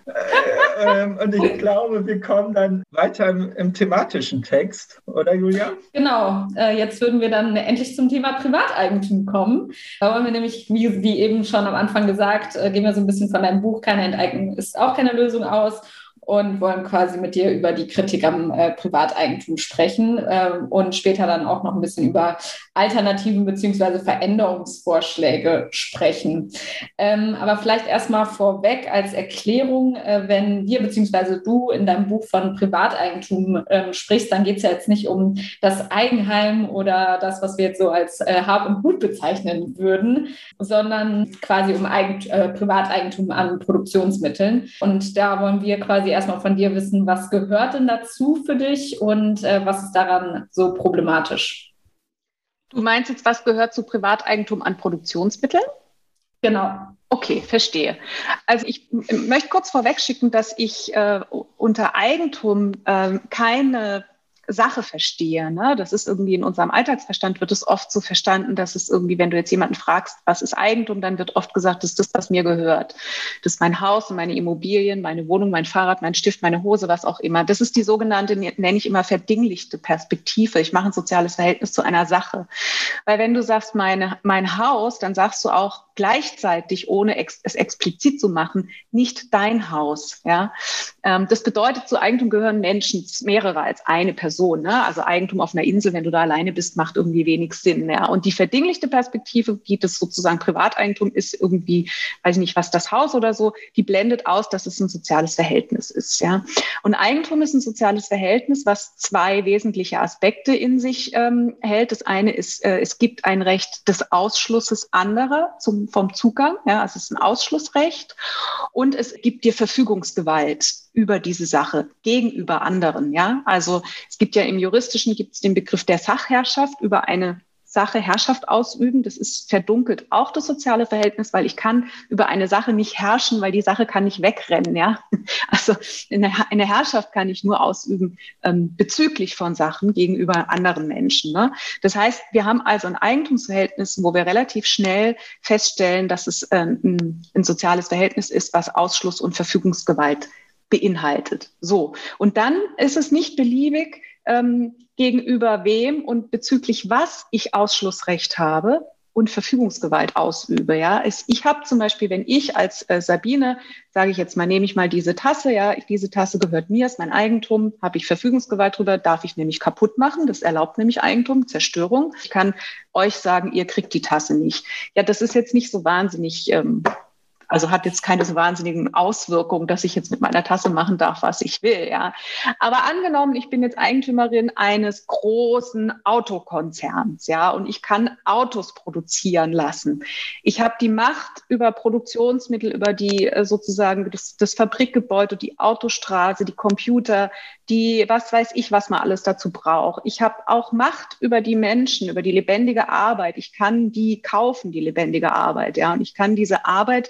Ja. Äh, und ich glaube, wir kommen dann weiter im, im thematischen Text, oder Julia? Genau. Äh, jetzt würden wir dann endlich zum Thema Privateigentum kommen. Da wollen wir nämlich, wie, wie eben schon am Anfang gesagt, äh, gehen wir so ein bisschen von deinem Buch Keine Enteignung ist auch keine Lösung aus und wollen quasi mit dir über die Kritik am äh, Privateigentum sprechen äh, und später dann auch noch ein bisschen über Alternativen beziehungsweise Veränderungsvorschläge sprechen. Ähm, aber vielleicht erstmal vorweg als Erklärung, äh, wenn wir beziehungsweise du in deinem Buch von Privateigentum ähm, sprichst, dann geht es ja jetzt nicht um das Eigenheim oder das, was wir jetzt so als äh, Hab und Gut bezeichnen würden, sondern quasi um Eigent äh, Privateigentum an Produktionsmitteln. Und da wollen wir quasi erstmal von dir wissen, was gehört denn dazu für dich und äh, was ist daran so problematisch? Du meinst jetzt, was gehört zu Privateigentum an Produktionsmitteln? Genau. Okay, verstehe. Also ich möchte kurz vorwegschicken, dass ich äh, unter Eigentum äh, keine Sache verstehe. Ne? Das ist irgendwie in unserem Alltagsverstand wird es oft so verstanden, dass es irgendwie, wenn du jetzt jemanden fragst, was ist Eigentum, dann wird oft gesagt, das ist das, was mir gehört. Das ist mein Haus und meine Immobilien, meine Wohnung, mein Fahrrad, mein Stift, meine Hose, was auch immer. Das ist die sogenannte, nenne ich immer verdinglichte Perspektive. Ich mache ein soziales Verhältnis zu einer Sache. Weil wenn du sagst, meine, mein Haus, dann sagst du auch gleichzeitig, ohne es explizit zu machen, nicht dein Haus. Ja? Ähm, das bedeutet, zu Eigentum gehören Menschen, mehrere als eine Person. Ne? Also Eigentum auf einer Insel, wenn du da alleine bist, macht irgendwie wenig Sinn. Ja? Und die verdinglichte Perspektive, die das sozusagen Privateigentum ist, irgendwie, weiß ich nicht, was das Haus oder so, die blendet aus, dass es ein soziales Verhältnis ist. Ja? Und Eigentum ist ein soziales Verhältnis, was zwei wesentliche Aspekte in sich ähm, hält. Das eine ist, äh, es gibt ein Recht des Ausschlusses anderer zum, vom Zugang. Ja? Also es ist ein Ausschlussrecht. Und es gibt dir Verfügungsgewalt über diese Sache gegenüber anderen. Ja, also es gibt ja im Juristischen gibt es den Begriff der Sachherrschaft über eine Sache Herrschaft ausüben. Das ist verdunkelt auch das soziale Verhältnis, weil ich kann über eine Sache nicht herrschen, weil die Sache kann nicht wegrennen. Ja, also eine, Herrschaft kann ich nur ausüben ähm, bezüglich von Sachen gegenüber anderen Menschen. Ne? Das heißt, wir haben also ein Eigentumsverhältnis, wo wir relativ schnell feststellen, dass es äh, ein, ein soziales Verhältnis ist, was Ausschluss und Verfügungsgewalt beinhaltet. So. Und dann ist es nicht beliebig, ähm, gegenüber wem und bezüglich was ich Ausschlussrecht habe und Verfügungsgewalt ausübe. Ja, ich habe zum Beispiel, wenn ich als äh, Sabine, sage ich jetzt mal, nehme ich mal diese Tasse, ja, diese Tasse gehört mir, ist mein Eigentum, habe ich Verfügungsgewalt drüber, darf ich nämlich kaputt machen. Das erlaubt nämlich Eigentum, Zerstörung. Ich kann euch sagen, ihr kriegt die Tasse nicht. Ja, das ist jetzt nicht so wahnsinnig ähm, also hat jetzt keine so wahnsinnigen Auswirkungen, dass ich jetzt mit meiner Tasse machen darf, was ich will. Ja. Aber angenommen, ich bin jetzt Eigentümerin eines großen Autokonzerns, ja, und ich kann Autos produzieren lassen. Ich habe die Macht über Produktionsmittel, über die äh, sozusagen das, das Fabrikgebäude, die Autostraße, die Computer, die, was weiß ich, was man alles dazu braucht. Ich habe auch Macht über die Menschen, über die lebendige Arbeit. Ich kann die kaufen, die lebendige Arbeit, ja, und ich kann diese Arbeit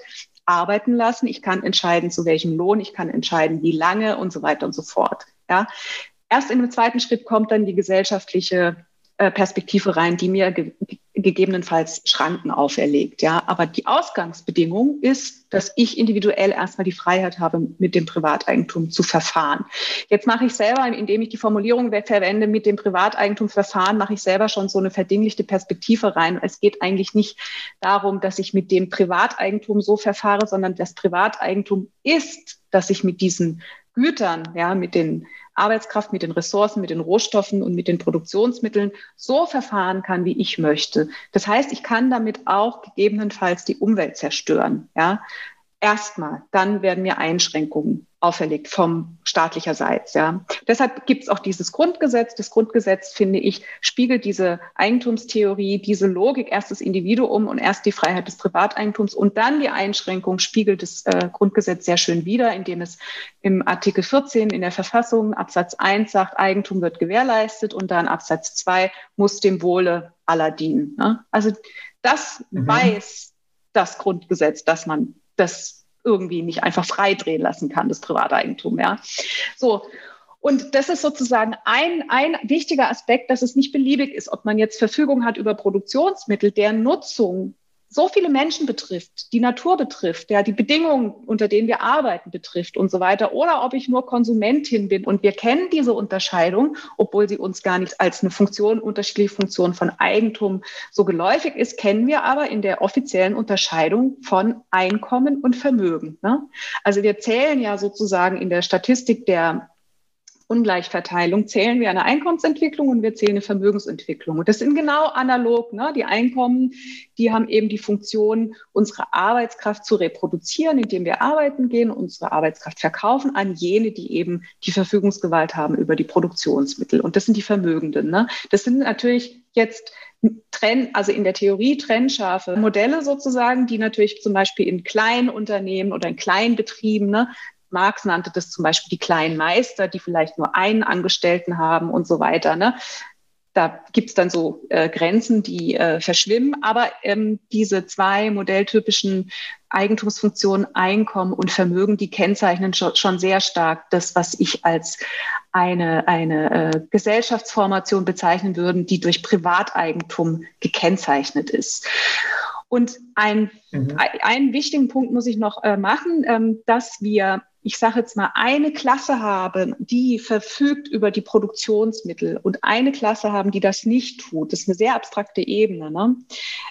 arbeiten lassen. Ich kann entscheiden, zu welchem Lohn. Ich kann entscheiden, wie lange und so weiter und so fort. Ja. Erst in dem zweiten Schritt kommt dann die gesellschaftliche Perspektive rein, die mir ge gegebenenfalls Schranken auferlegt. Ja, aber die Ausgangsbedingung ist, dass ich individuell erstmal die Freiheit habe, mit dem Privateigentum zu verfahren. Jetzt mache ich selber, indem ich die Formulierung verwende, mit dem Privateigentum verfahren, mache ich selber schon so eine verdinglichte Perspektive rein. Es geht eigentlich nicht darum, dass ich mit dem Privateigentum so verfahre, sondern das Privateigentum ist, dass ich mit diesen Gütern, ja, mit den Arbeitskraft, mit den Ressourcen, mit den Rohstoffen und mit den Produktionsmitteln so verfahren kann, wie ich möchte. Das heißt, ich kann damit auch gegebenenfalls die Umwelt zerstören. Ja, erstmal, dann werden mir Einschränkungen auferlegt vom staatlicherseits. Ja. Deshalb gibt es auch dieses Grundgesetz. Das Grundgesetz, finde ich, spiegelt diese Eigentumstheorie, diese Logik, erst das Individuum und erst die Freiheit des Privateigentums und dann die Einschränkung spiegelt das äh, Grundgesetz sehr schön wider, indem es im Artikel 14 in der Verfassung Absatz 1 sagt, Eigentum wird gewährleistet und dann Absatz 2 muss dem Wohle aller dienen. Ne? Also das mhm. weiß das Grundgesetz, dass man das irgendwie nicht einfach frei drehen lassen kann, das Privateigentum. Ja. So. Und das ist sozusagen ein, ein wichtiger Aspekt, dass es nicht beliebig ist, ob man jetzt Verfügung hat über Produktionsmittel, deren Nutzung so viele Menschen betrifft, die Natur betrifft, ja, die Bedingungen, unter denen wir arbeiten, betrifft und so weiter, oder ob ich nur Konsumentin bin. Und wir kennen diese Unterscheidung, obwohl sie uns gar nicht als eine Funktion, unterschiedliche Funktion von Eigentum so geläufig ist, kennen wir aber in der offiziellen Unterscheidung von Einkommen und Vermögen. Ne? Also wir zählen ja sozusagen in der Statistik der Ungleichverteilung zählen wir eine Einkommensentwicklung und wir zählen eine Vermögensentwicklung. Und das sind genau analog. Ne? Die Einkommen, die haben eben die Funktion, unsere Arbeitskraft zu reproduzieren, indem wir arbeiten gehen, unsere Arbeitskraft verkaufen an jene, die eben die Verfügungsgewalt haben über die Produktionsmittel. Und das sind die Vermögenden. Ne? Das sind natürlich jetzt Trenn, also in der Theorie trennscharfe Modelle sozusagen, die natürlich zum Beispiel in kleinen Unternehmen oder in kleinen Betrieben ne, Marx nannte das zum Beispiel die kleinen Meister, die vielleicht nur einen Angestellten haben und so weiter. Ne? Da gibt es dann so äh, Grenzen, die äh, verschwimmen. Aber ähm, diese zwei modelltypischen Eigentumsfunktionen, Einkommen und Vermögen, die kennzeichnen schon, schon sehr stark das, was ich als eine, eine äh, Gesellschaftsformation bezeichnen würde, die durch Privateigentum gekennzeichnet ist. Und ein, mhm. einen wichtigen Punkt muss ich noch äh, machen, ähm, dass wir ich sage jetzt mal, eine Klasse haben, die verfügt über die Produktionsmittel und eine Klasse haben, die das nicht tut. Das ist eine sehr abstrakte Ebene. Ne?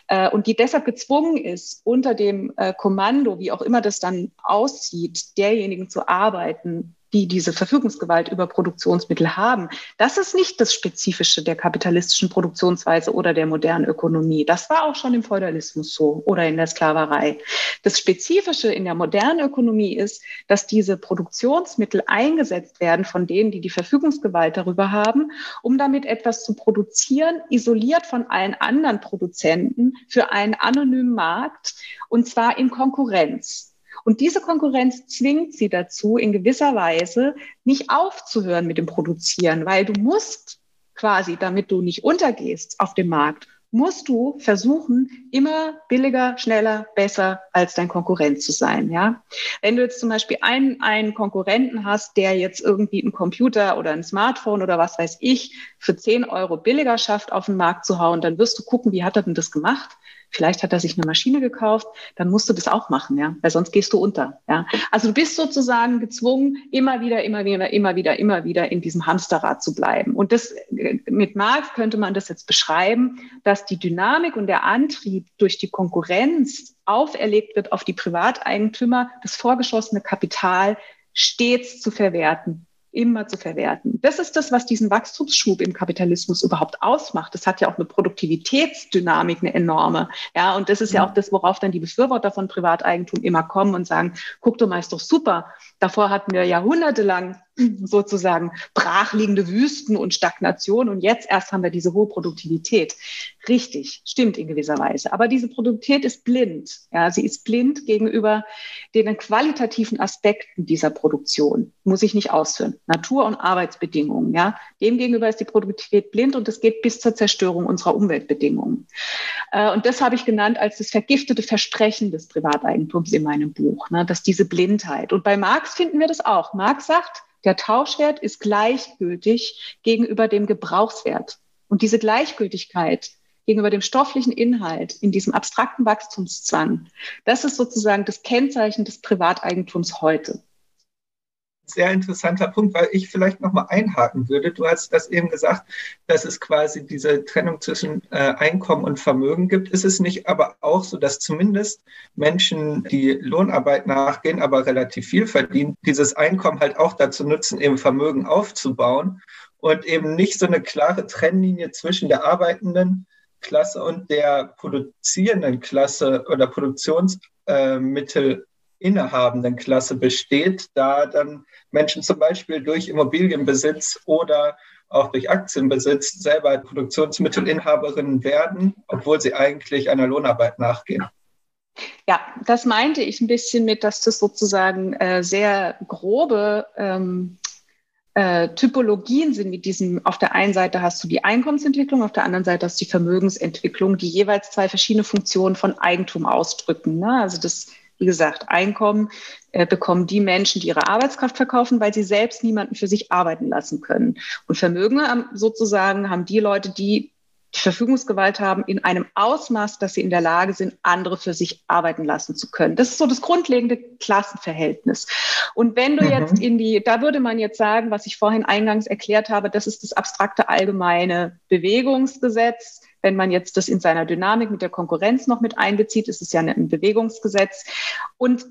Äh, und die deshalb gezwungen ist, unter dem äh, Kommando, wie auch immer das dann aussieht, derjenigen zu arbeiten, die diese Verfügungsgewalt über Produktionsmittel haben, das ist nicht das Spezifische der kapitalistischen Produktionsweise oder der modernen Ökonomie. Das war auch schon im Feudalismus so oder in der Sklaverei. Das Spezifische in der modernen Ökonomie ist, dass diese Produktionsmittel eingesetzt werden von denen, die die Verfügungsgewalt darüber haben, um damit etwas zu produzieren, isoliert von allen anderen Produzenten für einen anonymen Markt und zwar in Konkurrenz. Und diese Konkurrenz zwingt sie dazu, in gewisser Weise nicht aufzuhören mit dem Produzieren, weil du musst quasi, damit du nicht untergehst auf dem Markt, musst du versuchen, immer billiger, schneller, besser als dein Konkurrent zu sein. Ja? Wenn du jetzt zum Beispiel einen, einen Konkurrenten hast, der jetzt irgendwie einen Computer oder ein Smartphone oder was weiß ich für 10 Euro billiger schafft, auf den Markt zu hauen, dann wirst du gucken, wie hat er denn das gemacht? Vielleicht hat er sich eine Maschine gekauft, dann musst du das auch machen, ja, weil sonst gehst du unter, ja. Also du bist sozusagen gezwungen, immer wieder, immer wieder, immer wieder, immer wieder in diesem Hamsterrad zu bleiben. Und das mit Marx könnte man das jetzt beschreiben, dass die Dynamik und der Antrieb durch die Konkurrenz auferlegt wird auf die Privateigentümer, das vorgeschossene Kapital stets zu verwerten immer zu verwerten. Das ist das, was diesen Wachstumsschub im Kapitalismus überhaupt ausmacht. Das hat ja auch eine Produktivitätsdynamik, eine enorme. Ja, und das ist ja mhm. auch das, worauf dann die Befürworter von Privateigentum immer kommen und sagen, guck doch mal, ist doch super. Davor hatten wir jahrhundertelang sozusagen brachliegende Wüsten und Stagnation und jetzt erst haben wir diese hohe Produktivität. Richtig, stimmt in gewisser Weise. Aber diese Produktivität ist blind. Ja, sie ist blind gegenüber den qualitativen Aspekten dieser Produktion. Muss ich nicht ausführen. Natur- und Arbeitsbedingungen. Ja, demgegenüber ist die Produktivität blind und es geht bis zur Zerstörung unserer Umweltbedingungen. Äh, und das habe ich genannt als das vergiftete Versprechen des Privateigentums in meinem Buch, ne, dass diese Blindheit. Und bei Marx finden wir das auch. Marx sagt, der Tauschwert ist gleichgültig gegenüber dem Gebrauchswert. Und diese Gleichgültigkeit gegenüber dem stofflichen Inhalt in diesem abstrakten Wachstumszwang, das ist sozusagen das Kennzeichen des Privateigentums heute sehr interessanter Punkt, weil ich vielleicht nochmal einhaken würde. Du hast das eben gesagt, dass es quasi diese Trennung zwischen äh, Einkommen und Vermögen gibt. Ist es nicht aber auch so, dass zumindest Menschen, die Lohnarbeit nachgehen, aber relativ viel verdienen, dieses Einkommen halt auch dazu nutzen, eben Vermögen aufzubauen und eben nicht so eine klare Trennlinie zwischen der arbeitenden Klasse und der produzierenden Klasse oder Produktionsmittel innehabenden Klasse besteht, da dann Menschen zum Beispiel durch Immobilienbesitz oder auch durch Aktienbesitz selber Produktionsmittelinhaberinnen werden, obwohl sie eigentlich einer Lohnarbeit nachgehen. Ja, das meinte ich ein bisschen mit, dass das sozusagen äh, sehr grobe ähm, äh, Typologien sind mit diesem, auf der einen Seite hast du die Einkommensentwicklung, auf der anderen Seite hast du die Vermögensentwicklung, die jeweils zwei verschiedene Funktionen von Eigentum ausdrücken. Ne? Also das wie gesagt, Einkommen äh, bekommen die Menschen, die ihre Arbeitskraft verkaufen, weil sie selbst niemanden für sich arbeiten lassen können. Und Vermögen haben, sozusagen haben die Leute, die die Verfügungsgewalt haben in einem Ausmaß, dass sie in der Lage sind, andere für sich arbeiten lassen zu können. Das ist so das grundlegende Klassenverhältnis. Und wenn du mhm. jetzt in die, da würde man jetzt sagen, was ich vorhin eingangs erklärt habe, das ist das abstrakte allgemeine Bewegungsgesetz wenn man jetzt das in seiner Dynamik mit der Konkurrenz noch mit einbezieht, ist es ja ein Bewegungsgesetz. Und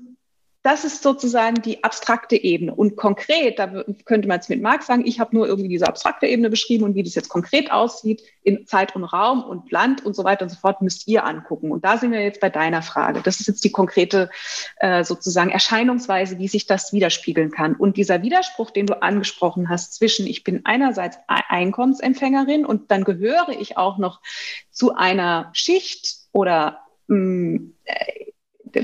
das ist sozusagen die abstrakte Ebene. Und konkret, da könnte man jetzt mit Marx sagen, ich habe nur irgendwie diese abstrakte Ebene beschrieben und wie das jetzt konkret aussieht in Zeit und Raum und Land und so weiter und so fort, müsst ihr angucken. Und da sind wir jetzt bei deiner Frage. Das ist jetzt die konkrete äh, sozusagen Erscheinungsweise, wie sich das widerspiegeln kann. Und dieser Widerspruch, den du angesprochen hast, zwischen ich bin einerseits Einkommensempfängerin und dann gehöre ich auch noch zu einer Schicht oder mh, mm,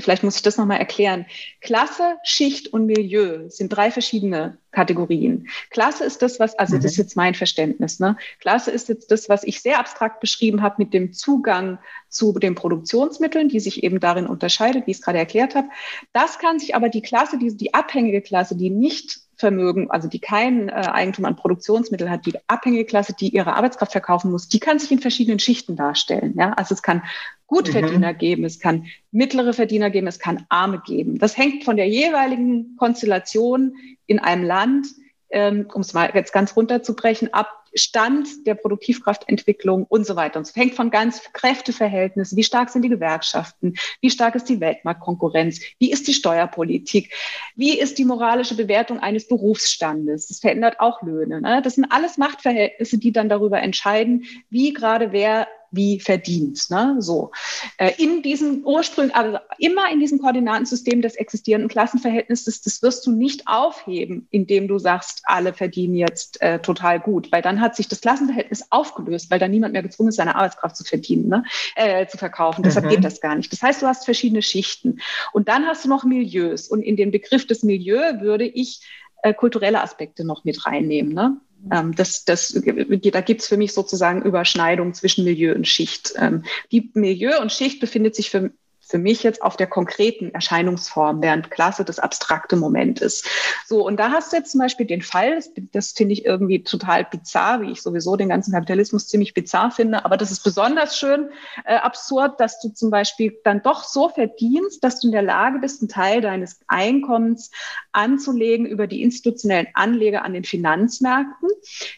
vielleicht muss ich das nochmal erklären. Klasse, Schicht und Milieu sind drei verschiedene Kategorien. Klasse ist das, was, also mhm. das ist jetzt mein Verständnis, ne? Klasse ist jetzt das, was ich sehr abstrakt beschrieben habe mit dem Zugang zu den Produktionsmitteln, die sich eben darin unterscheidet, wie ich es gerade erklärt habe. Das kann sich aber die Klasse, die, die abhängige Klasse, die nicht Vermögen, also die kein äh, Eigentum an Produktionsmitteln hat, die abhängige Klasse, die ihre Arbeitskraft verkaufen muss, die kann sich in verschiedenen Schichten darstellen. Ja? Also es kann Gutverdiener mhm. geben, es kann mittlere Verdiener geben, es kann Arme geben. Das hängt von der jeweiligen Konstellation in einem Land, ähm, um es mal jetzt ganz runterzubrechen, ab, Stand der Produktivkraftentwicklung und so weiter. Und es hängt von ganz Kräfteverhältnissen, wie stark sind die Gewerkschaften, wie stark ist die Weltmarktkonkurrenz, wie ist die Steuerpolitik, wie ist die moralische Bewertung eines Berufsstandes. Das verändert auch Löhne. Ne? Das sind alles Machtverhältnisse, die dann darüber entscheiden, wie gerade wer wie verdient. Ne? So. Äh, in diesem Ursprung, also immer in diesem Koordinatensystem des existierenden Klassenverhältnisses, das wirst du nicht aufheben, indem du sagst, alle verdienen jetzt äh, total gut, weil dann hat sich das Klassenverhältnis aufgelöst, weil dann niemand mehr gezwungen ist, seine Arbeitskraft zu verdienen, ne? äh, zu verkaufen. Mhm. Deshalb geht das gar nicht. Das heißt, du hast verschiedene Schichten. Und dann hast du noch Milieus. Und in den Begriff des Milieu würde ich äh, kulturelle Aspekte noch mit reinnehmen. Ne? Ähm, das, das, da gibt's für mich sozusagen Überschneidung zwischen Milieu und Schicht. Ähm, die Milieu und Schicht befindet sich für für mich jetzt auf der konkreten Erscheinungsform, während Klasse das abstrakte Moment ist. So, und da hast du jetzt zum Beispiel den Fall, das, das finde ich irgendwie total bizarr, wie ich sowieso den ganzen Kapitalismus ziemlich bizarr finde, aber das ist besonders schön äh, absurd, dass du zum Beispiel dann doch so verdienst, dass du in der Lage bist, einen Teil deines Einkommens anzulegen über die institutionellen Anleger an den Finanzmärkten.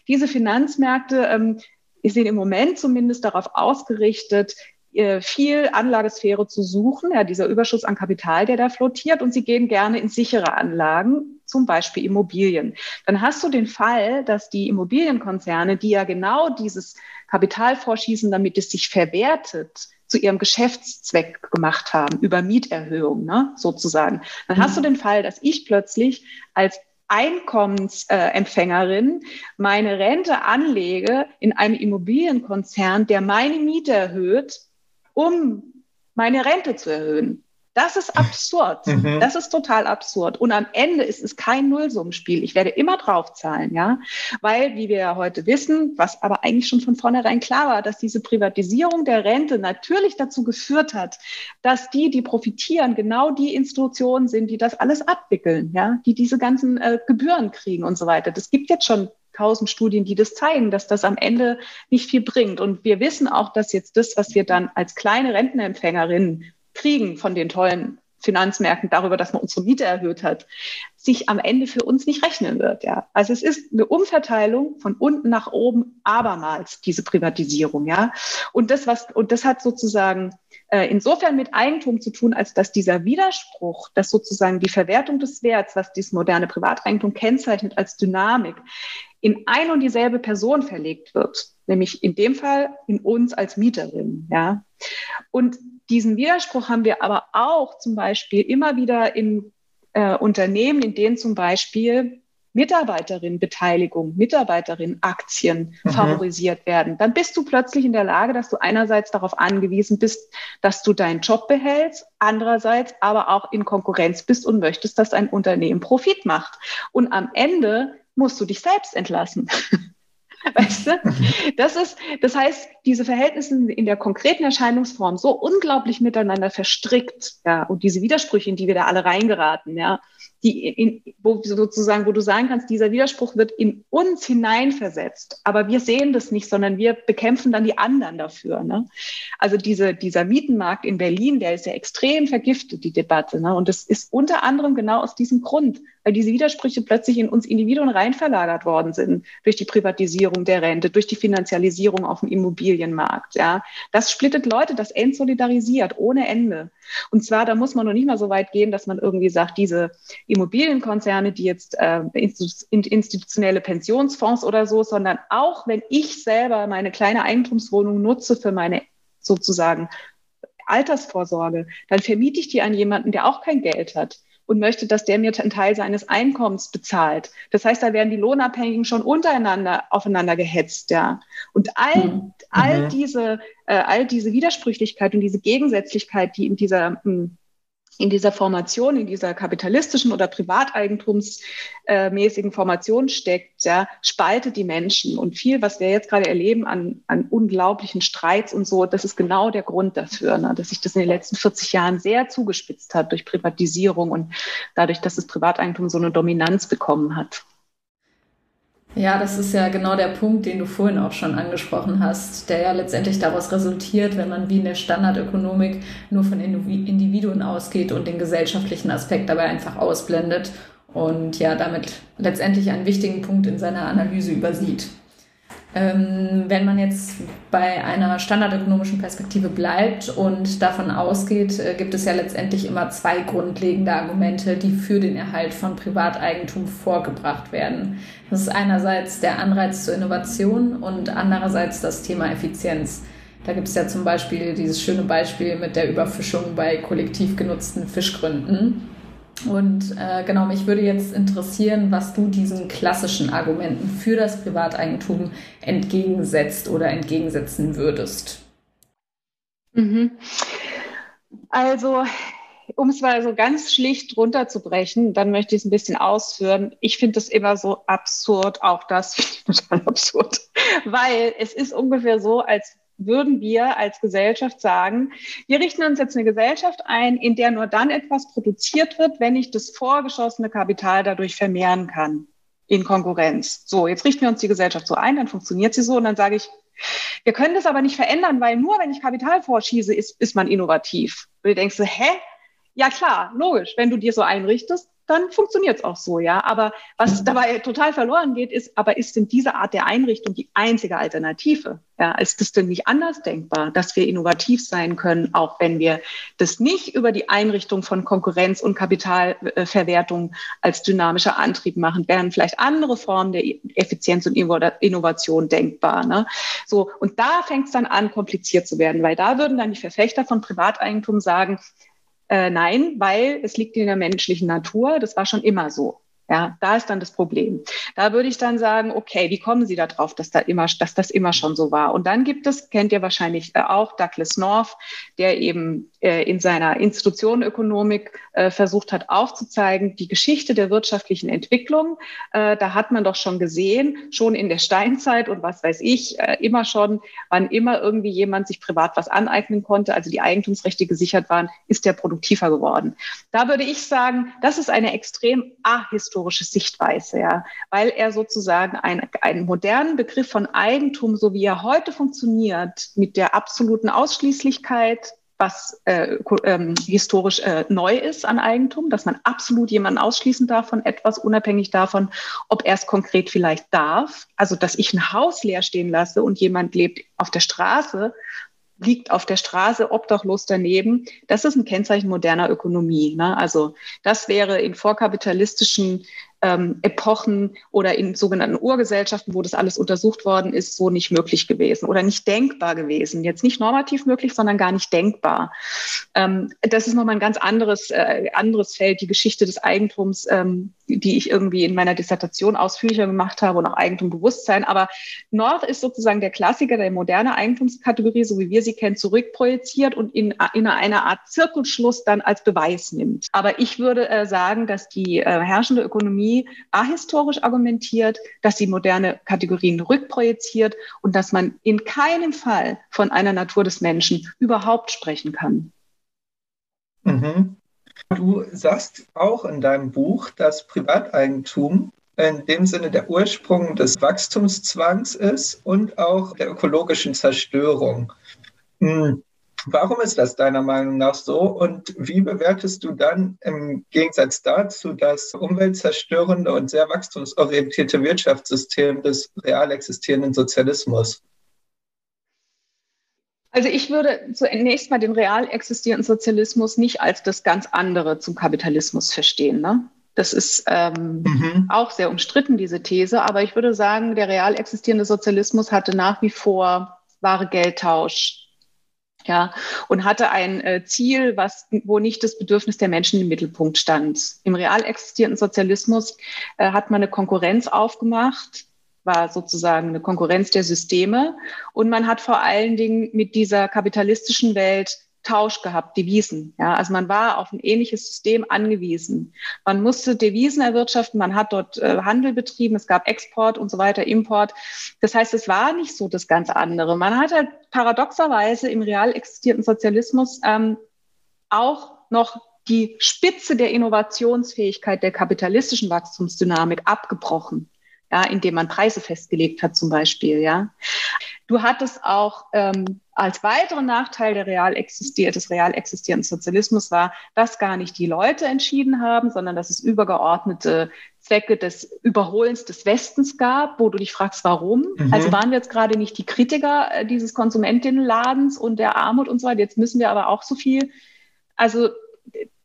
Diese Finanzmärkte ähm, sind im Moment zumindest darauf ausgerichtet, viel Anlagesphäre zu suchen, ja, dieser Überschuss an Kapital, der da flottiert, und sie gehen gerne in sichere Anlagen, zum Beispiel Immobilien. Dann hast du den Fall, dass die Immobilienkonzerne, die ja genau dieses Kapital vorschießen, damit es sich verwertet, zu ihrem Geschäftszweck gemacht haben, über Mieterhöhung, ne, sozusagen. Dann mhm. hast du den Fall, dass ich plötzlich als Einkommensempfängerin meine Rente anlege in einem Immobilienkonzern, der meine Miete erhöht, um meine Rente zu erhöhen. Das ist absurd. Mhm. Das ist total absurd. Und am Ende ist es kein Nullsummenspiel. Ich werde immer draufzahlen, ja. Weil, wie wir ja heute wissen, was aber eigentlich schon von vornherein klar war, dass diese Privatisierung der Rente natürlich dazu geführt hat, dass die, die profitieren, genau die Institutionen sind, die das alles abwickeln, ja, die diese ganzen äh, Gebühren kriegen und so weiter. Das gibt jetzt schon tausend Studien, die das zeigen, dass das am Ende nicht viel bringt. Und wir wissen auch, dass jetzt das, was wir dann als kleine Rentenempfängerinnen kriegen von den tollen Finanzmärkten darüber, dass man unsere Miete erhöht hat, sich am Ende für uns nicht rechnen wird. Ja. Also es ist eine Umverteilung von unten nach oben abermals diese Privatisierung. Ja. Und das was und das hat sozusagen äh, insofern mit Eigentum zu tun, als dass dieser Widerspruch, dass sozusagen die Verwertung des Werts, was dieses moderne Privateigentum kennzeichnet als Dynamik, in ein und dieselbe Person verlegt wird, nämlich in dem Fall in uns als Mieterin. Ja. Und diesen Widerspruch haben wir aber auch zum Beispiel immer wieder in äh, Unternehmen, in denen zum Beispiel Mitarbeiterinnenbeteiligung, Mitarbeiterinnen-Aktien mhm. favorisiert werden, dann bist du plötzlich in der Lage, dass du einerseits darauf angewiesen bist, dass du deinen Job behältst, andererseits aber auch in Konkurrenz bist und möchtest, dass ein Unternehmen Profit macht. Und am Ende musst du dich selbst entlassen. Weißt du? Das ist, das heißt, diese Verhältnisse in der konkreten Erscheinungsform so unglaublich miteinander verstrickt, ja, und diese Widersprüche, in die wir da alle reingeraten, ja, die in, wo sozusagen, wo du sagen kannst, dieser Widerspruch wird in uns hineinversetzt, aber wir sehen das nicht, sondern wir bekämpfen dann die anderen dafür. Ne? Also diese, dieser Mietenmarkt in Berlin, der ist ja extrem vergiftet, die Debatte. Ne? Und das ist unter anderem genau aus diesem Grund, weil diese Widersprüche plötzlich in uns Individuen rein verlagert worden sind durch die Privatisierung der Rente, durch die Finanzialisierung auf dem Immobilienmarkt. Ja, das splittet Leute, das entsolidarisiert ohne Ende. Und zwar, da muss man noch nicht mal so weit gehen, dass man irgendwie sagt, diese Immobilienkonzerne, die jetzt äh, institutionelle Pensionsfonds oder so, sondern auch wenn ich selber meine kleine Eigentumswohnung nutze für meine sozusagen Altersvorsorge, dann vermiete ich die an jemanden, der auch kein Geld hat und möchte, dass der mir einen Teil seines Einkommens bezahlt. Das heißt, da werden die Lohnabhängigen schon untereinander aufeinander gehetzt, ja. Und all, mhm. all mhm. diese, äh, all diese Widersprüchlichkeit und diese Gegensätzlichkeit, die in dieser mh, hm, in dieser Formation, in dieser kapitalistischen oder privateigentumsmäßigen Formation steckt, ja, spaltet die Menschen. Und viel, was wir jetzt gerade erleben an, an unglaublichen Streits und so, das ist genau der Grund dafür, ne, dass sich das in den letzten 40 Jahren sehr zugespitzt hat durch Privatisierung und dadurch, dass das Privateigentum so eine Dominanz bekommen hat. Ja, das ist ja genau der Punkt, den du vorhin auch schon angesprochen hast, der ja letztendlich daraus resultiert, wenn man wie in der Standardökonomik nur von Individuen ausgeht und den gesellschaftlichen Aspekt dabei einfach ausblendet und ja damit letztendlich einen wichtigen Punkt in seiner Analyse übersieht. Ähm, wenn man jetzt bei einer standardökonomischen Perspektive bleibt und davon ausgeht, äh, gibt es ja letztendlich immer zwei grundlegende Argumente, die für den Erhalt von Privateigentum vorgebracht werden. Das ist einerseits der Anreiz zur Innovation und andererseits das Thema Effizienz. Da gibt es ja zum Beispiel dieses schöne Beispiel mit der Überfischung bei kollektiv genutzten Fischgründen. Und äh, genau, mich würde jetzt interessieren, was du diesen klassischen Argumenten für das Privateigentum entgegensetzt oder entgegensetzen würdest. Mhm. Also, um es mal so ganz schlicht runterzubrechen, dann möchte ich es ein bisschen ausführen. Ich finde das immer so absurd, auch das finde ich total absurd, weil es ist ungefähr so, als würden wir als Gesellschaft sagen, wir richten uns jetzt eine Gesellschaft ein, in der nur dann etwas produziert wird, wenn ich das vorgeschossene Kapital dadurch vermehren kann in Konkurrenz. So, jetzt richten wir uns die Gesellschaft so ein, dann funktioniert sie so und dann sage ich, wir können das aber nicht verändern, weil nur wenn ich Kapital vorschieße, ist, ist man innovativ. Und du denkst so, hä? Ja klar, logisch, wenn du dir so einrichtest, dann funktioniert es auch so, ja. Aber was dabei total verloren geht, ist, aber ist denn diese Art der Einrichtung die einzige Alternative? Ja, ist das denn nicht anders denkbar, dass wir innovativ sein können, auch wenn wir das nicht über die Einrichtung von Konkurrenz und Kapitalverwertung als dynamischer Antrieb machen, wären vielleicht andere Formen der Effizienz und Innovation denkbar. Ne? So, und da fängt es dann an, kompliziert zu werden, weil da würden dann die Verfechter von Privateigentum sagen, äh, nein, weil es liegt in der menschlichen Natur. Das war schon immer so. Ja, da ist dann das Problem. Da würde ich dann sagen, okay, wie kommen Sie da drauf, dass, da immer, dass das immer schon so war? Und dann gibt es, kennt ihr wahrscheinlich äh, auch, Douglas North, der eben äh, in seiner Institutionenökonomik äh, versucht hat aufzuzeigen, die Geschichte der wirtschaftlichen Entwicklung. Da hat man doch schon gesehen, schon in der Steinzeit und was weiß ich, immer schon, wann immer irgendwie jemand sich privat was aneignen konnte, also die Eigentumsrechte gesichert waren, ist der produktiver geworden. Da würde ich sagen, das ist eine extrem ahistorische historische Sichtweise, ja, weil er sozusagen ein, einen modernen Begriff von Eigentum, so wie er heute funktioniert, mit der absoluten Ausschließlichkeit, was äh, ähm, historisch äh, neu ist an Eigentum, dass man absolut jemanden ausschließen darf von etwas, unabhängig davon, ob er es konkret vielleicht darf. Also, dass ich ein Haus leer stehen lasse und jemand lebt auf der Straße, liegt auf der Straße obdachlos daneben. Das ist ein Kennzeichen moderner Ökonomie. Ne? Also das wäre in vorkapitalistischen ähm, Epochen oder in sogenannten Urgesellschaften, wo das alles untersucht worden ist, so nicht möglich gewesen oder nicht denkbar gewesen. Jetzt nicht normativ möglich, sondern gar nicht denkbar. Ähm, das ist nochmal ein ganz anderes, äh, anderes Feld, die Geschichte des Eigentums, ähm, die ich irgendwie in meiner Dissertation ausführlicher gemacht habe und auch Eigentumbewusstsein. Aber North ist sozusagen der Klassiker der moderne Eigentumskategorie, so wie wir sie kennen, zurückprojiziert und in, in einer Art Zirkelschluss dann als Beweis nimmt. Aber ich würde äh, sagen, dass die äh, herrschende Ökonomie Ökonomie ahistorisch argumentiert, dass sie moderne Kategorien rückprojiziert und dass man in keinem Fall von einer Natur des Menschen überhaupt sprechen kann. Mhm. Du sagst auch in deinem Buch, dass Privateigentum in dem Sinne der Ursprung des Wachstumszwangs ist und auch der ökologischen Zerstörung. Hm. Warum ist das deiner Meinung nach so und wie bewertest du dann im Gegensatz dazu das umweltzerstörende und sehr wachstumsorientierte Wirtschaftssystem des real existierenden Sozialismus? Also ich würde zunächst mal den real existierenden Sozialismus nicht als das ganz andere zum Kapitalismus verstehen. Ne? Das ist ähm, mhm. auch sehr umstritten, diese These. Aber ich würde sagen, der real existierende Sozialismus hatte nach wie vor wahre Geldtausch, ja, und hatte ein äh, Ziel, was, wo nicht das Bedürfnis der Menschen im Mittelpunkt stand. Im real existierenden Sozialismus äh, hat man eine Konkurrenz aufgemacht, war sozusagen eine Konkurrenz der Systeme und man hat vor allen Dingen mit dieser kapitalistischen Welt Tausch gehabt, Devisen. Ja, also man war auf ein ähnliches System angewiesen. Man musste Devisen erwirtschaften, man hat dort äh, Handel betrieben, es gab Export und so weiter, Import. Das heißt, es war nicht so das ganz andere. Man hat halt paradoxerweise im real existierenden Sozialismus ähm, auch noch die Spitze der Innovationsfähigkeit der kapitalistischen Wachstumsdynamik abgebrochen ja, indem man Preise festgelegt hat zum Beispiel, ja. Du hattest auch ähm, als weiteren Nachteil der real existiert, des real existierenden Sozialismus war, dass gar nicht die Leute entschieden haben, sondern dass es übergeordnete Zwecke des Überholens des Westens gab, wo du dich fragst, warum. Mhm. Also waren wir jetzt gerade nicht die Kritiker äh, dieses Konsumentinnenladens und der Armut und so weiter. Jetzt müssen wir aber auch so viel. Also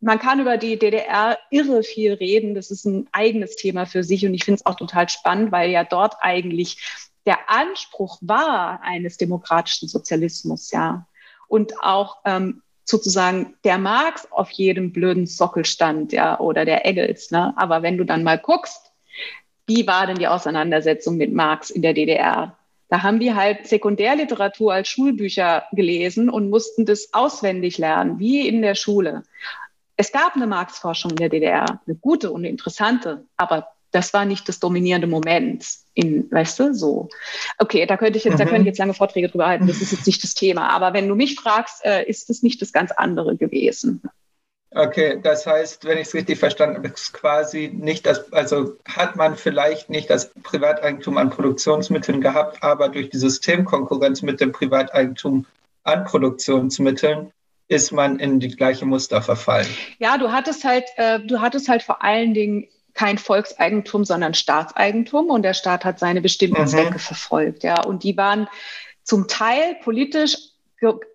man kann über die DDR irre viel reden. Das ist ein eigenes Thema für sich und ich finde es auch total spannend, weil ja dort eigentlich der Anspruch war eines demokratischen Sozialismus, ja. Und auch ähm, sozusagen der Marx auf jedem blöden Sockel stand, ja, oder der Engels, ne? Aber wenn du dann mal guckst, wie war denn die Auseinandersetzung mit Marx in der DDR? Da haben wir halt Sekundärliteratur als Schulbücher gelesen und mussten das auswendig lernen, wie in der Schule. Es gab eine Marx-Forschung in der DDR, eine gute und eine interessante, aber das war nicht das dominierende Moment in, weißt du, so. Okay, da könnte ich jetzt, mhm. da könnte ich jetzt lange Vorträge drüber halten. Das ist jetzt nicht das Thema. Aber wenn du mich fragst, äh, ist es nicht das ganz andere gewesen. Okay, das heißt, wenn ich es richtig verstanden habe, ist quasi nicht das, also hat man vielleicht nicht das Privateigentum an Produktionsmitteln gehabt, aber durch die Systemkonkurrenz mit dem Privateigentum an Produktionsmitteln ist man in die gleiche Muster verfallen. Ja, du hattest halt, äh, du hattest halt vor allen Dingen kein Volkseigentum, sondern Staatseigentum und der Staat hat seine bestimmten mhm. Zwecke verfolgt, ja. Und die waren zum Teil politisch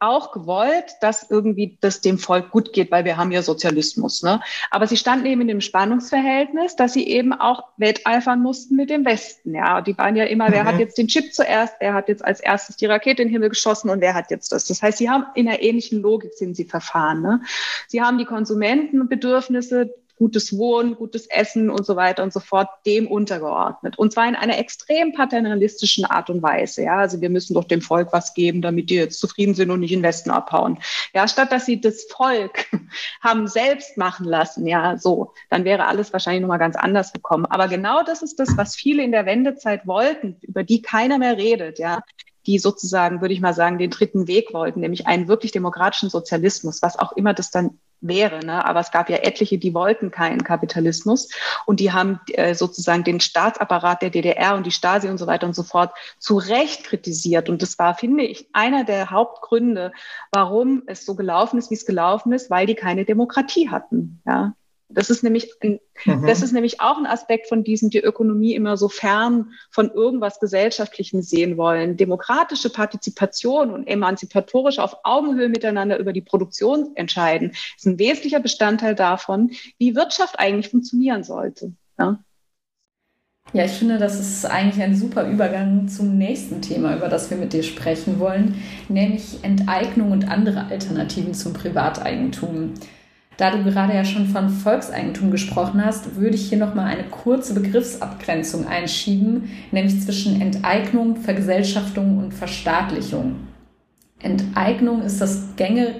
auch gewollt, dass irgendwie das dem Volk gut geht, weil wir haben ja Sozialismus. Ne? Aber sie standen eben in dem Spannungsverhältnis, dass sie eben auch wetteifern mussten mit dem Westen. Ja, die waren ja immer, mhm. wer hat mhm. jetzt den Chip zuerst, wer hat jetzt als erstes die Rakete in den Himmel geschossen und wer hat jetzt das. Das heißt, sie haben in einer ähnlichen Logik sind sie verfahren. Ne? Sie haben die Konsumentenbedürfnisse gutes Wohnen, gutes Essen und so weiter und so fort dem untergeordnet. Und zwar in einer extrem paternalistischen Art und Weise. Ja, also wir müssen doch dem Volk was geben, damit die jetzt zufrieden sind und nicht in Westen abhauen. Ja, statt dass sie das Volk haben selbst machen lassen, ja, so, dann wäre alles wahrscheinlich nochmal ganz anders gekommen. Aber genau das ist das, was viele in der Wendezeit wollten, über die keiner mehr redet, ja die sozusagen, würde ich mal sagen, den dritten Weg wollten, nämlich einen wirklich demokratischen Sozialismus, was auch immer das dann wäre. Ne? Aber es gab ja etliche, die wollten keinen Kapitalismus und die haben äh, sozusagen den Staatsapparat der DDR und die Stasi und so weiter und so fort zu Recht kritisiert. Und das war, finde ich, einer der Hauptgründe, warum es so gelaufen ist, wie es gelaufen ist, weil die keine Demokratie hatten. Ja? Das ist nämlich, ein, mhm. das ist nämlich auch ein Aspekt von diesem, die Ökonomie immer so fern von irgendwas Gesellschaftlichem sehen wollen. Demokratische Partizipation und emanzipatorisch auf Augenhöhe miteinander über die Produktion entscheiden, ist ein wesentlicher Bestandteil davon, wie Wirtschaft eigentlich funktionieren sollte. Ja? Ja, ich finde, das ist eigentlich ein super Übergang zum nächsten Thema, über das wir mit dir sprechen wollen, nämlich Enteignung und andere Alternativen zum Privateigentum. Da du gerade ja schon von Volkseigentum gesprochen hast, würde ich hier nochmal eine kurze Begriffsabgrenzung einschieben, nämlich zwischen Enteignung, Vergesellschaftung und Verstaatlichung. Enteignung ist das gängige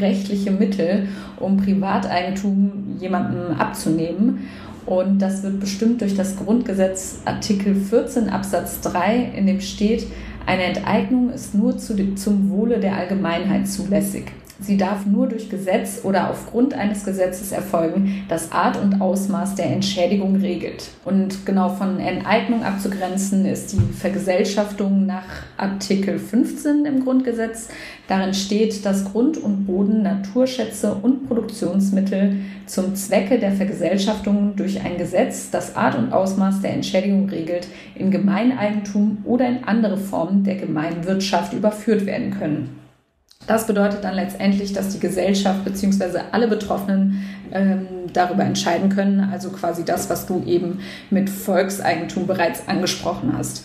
rechtliche Mittel, um Privateigentum jemandem abzunehmen. Und das wird bestimmt durch das Grundgesetz Artikel 14 Absatz 3, in dem steht, eine Enteignung ist nur zu, zum Wohle der Allgemeinheit zulässig. Sie darf nur durch Gesetz oder aufgrund eines Gesetzes erfolgen, das Art und Ausmaß der Entschädigung regelt. Und genau von Enteignung abzugrenzen ist die Vergesellschaftung nach Artikel 15 im Grundgesetz. Darin steht, dass Grund und Boden, Naturschätze und Produktionsmittel zum Zwecke der Vergesellschaftung durch ein Gesetz, das Art und Ausmaß der Entschädigung regelt, in Gemeineigentum oder in andere Formen der Gemeinwirtschaft überführt werden können. Das bedeutet dann letztendlich, dass die Gesellschaft bzw. alle Betroffenen ähm, darüber entscheiden können, also quasi das, was du eben mit Volkseigentum bereits angesprochen hast.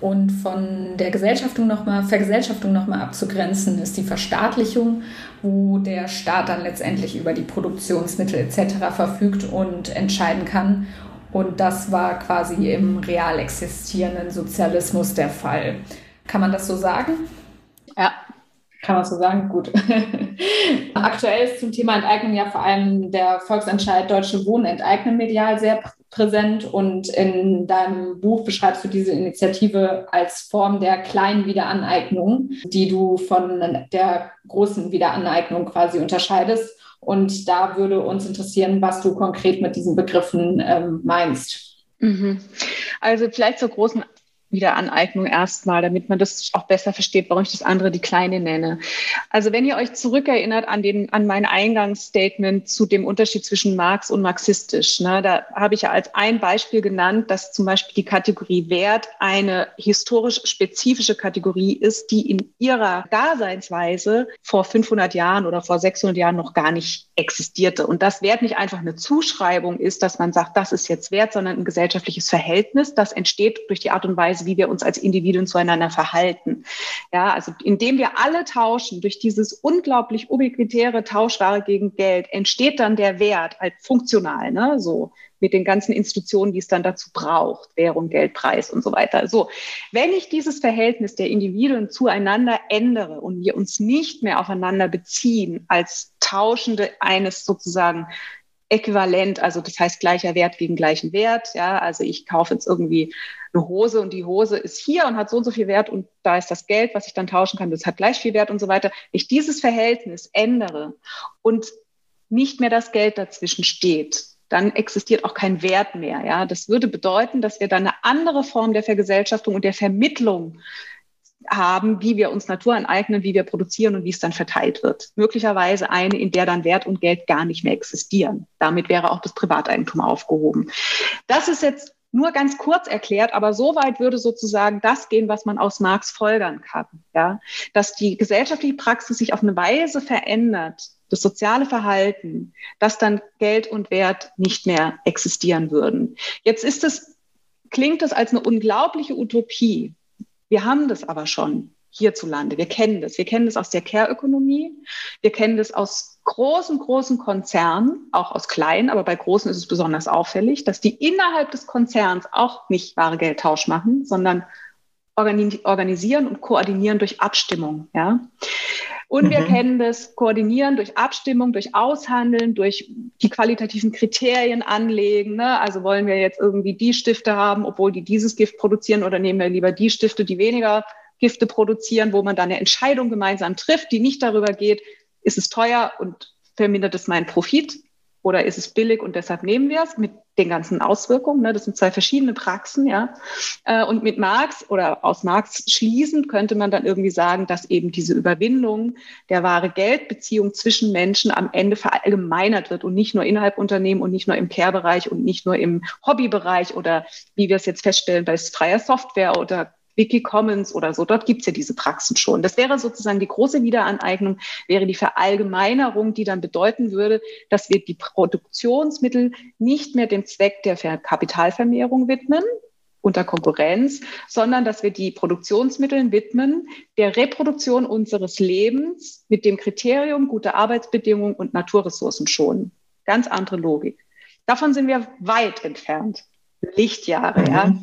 Und von der Gesellschaftung noch mal, Vergesellschaftung nochmal abzugrenzen ist die Verstaatlichung, wo der Staat dann letztendlich über die Produktionsmittel etc. verfügt und entscheiden kann. Und das war quasi im real existierenden Sozialismus der Fall. Kann man das so sagen? Ja, kann man so sagen? Gut. Aktuell ist zum Thema Enteignung ja vor allem der Volksentscheid Deutsche Wohnen enteignen medial sehr präsent und in deinem Buch beschreibst du diese Initiative als Form der kleinen Wiederaneignung, die du von der großen Wiederaneignung quasi unterscheidest. Und da würde uns interessieren, was du konkret mit diesen Begriffen ähm, meinst. Mhm. Also vielleicht zur großen Wiederaneignung erstmal, damit man das auch besser versteht, warum ich das andere die kleine nenne. Also wenn ihr euch zurückerinnert an, den, an mein Eingangsstatement zu dem Unterschied zwischen Marx und marxistisch, ne, da habe ich ja als ein Beispiel genannt, dass zum Beispiel die Kategorie Wert eine historisch spezifische Kategorie ist, die in ihrer Daseinsweise vor 500 Jahren oder vor 600 Jahren noch gar nicht existierte. Und das Wert nicht einfach eine Zuschreibung ist, dass man sagt, das ist jetzt Wert, sondern ein gesellschaftliches Verhältnis, das entsteht durch die Art und Weise, Weise, wie wir uns als Individuen zueinander verhalten. Ja, also indem wir alle tauschen, durch dieses unglaublich ubiquitäre Tauschware gegen Geld, entsteht dann der Wert als funktional, ne, so mit den ganzen Institutionen, die es dann dazu braucht, Währung, Geldpreis und so weiter. So, wenn ich dieses Verhältnis der Individuen zueinander ändere und wir uns nicht mehr aufeinander beziehen als Tauschende eines sozusagen äquivalent, also das heißt gleicher Wert gegen gleichen Wert. Ja, also ich kaufe jetzt irgendwie eine Hose und die Hose ist hier und hat so und so viel Wert und da ist das Geld, was ich dann tauschen kann, das hat gleich viel Wert und so weiter. Ich dieses Verhältnis ändere und nicht mehr das Geld dazwischen steht, dann existiert auch kein Wert mehr. Ja, das würde bedeuten, dass wir dann eine andere Form der Vergesellschaftung und der Vermittlung haben, wie wir uns Natur aneignen, wie wir produzieren und wie es dann verteilt wird. Möglicherweise eine, in der dann Wert und Geld gar nicht mehr existieren. Damit wäre auch das Privateigentum aufgehoben. Das ist jetzt nur ganz kurz erklärt, aber so weit würde sozusagen das gehen, was man aus Marx folgern kann. Ja? Dass die gesellschaftliche Praxis sich auf eine Weise verändert, das soziale Verhalten, dass dann Geld und Wert nicht mehr existieren würden. Jetzt ist es, klingt es als eine unglaubliche Utopie. Wir haben das aber schon hierzulande. Wir kennen das. Wir kennen das aus der Care-Ökonomie. Wir kennen das aus großen, großen Konzernen, auch aus kleinen, aber bei großen ist es besonders auffällig, dass die innerhalb des Konzerns auch nicht Bargeldtausch machen, sondern organisieren und koordinieren durch Abstimmung. Ja? Und mhm. wir kennen das Koordinieren durch Abstimmung, durch Aushandeln, durch die qualitativen Kriterien anlegen. Ne? Also wollen wir jetzt irgendwie die Stifte haben, obwohl die dieses Gift produzieren, oder nehmen wir lieber die Stifte, die weniger Gifte produzieren, wo man dann eine Entscheidung gemeinsam trifft, die nicht darüber geht, ist es teuer und vermindert es meinen Profit, oder ist es billig und deshalb nehmen wir es mit den ganzen Auswirkungen? Ne? Das sind zwei verschiedene Praxen, ja. Äh, und mit Marx oder aus Marx schließend könnte man dann irgendwie sagen, dass eben diese Überwindung der wahre Geldbeziehung zwischen Menschen am Ende verallgemeinert wird und nicht nur innerhalb Unternehmen und nicht nur im Care-Bereich und nicht nur im Hobbybereich oder wie wir es jetzt feststellen bei freier Software oder Wikicommons oder so, dort gibt es ja diese Praxen schon. Das wäre sozusagen die große Wiederaneignung, wäre die Verallgemeinerung, die dann bedeuten würde, dass wir die Produktionsmittel nicht mehr dem Zweck der Kapitalvermehrung widmen, unter Konkurrenz, sondern dass wir die Produktionsmittel widmen der Reproduktion unseres Lebens mit dem Kriterium gute Arbeitsbedingungen und Naturressourcen schonen. Ganz andere Logik. Davon sind wir weit entfernt. Lichtjahre, mhm. ja.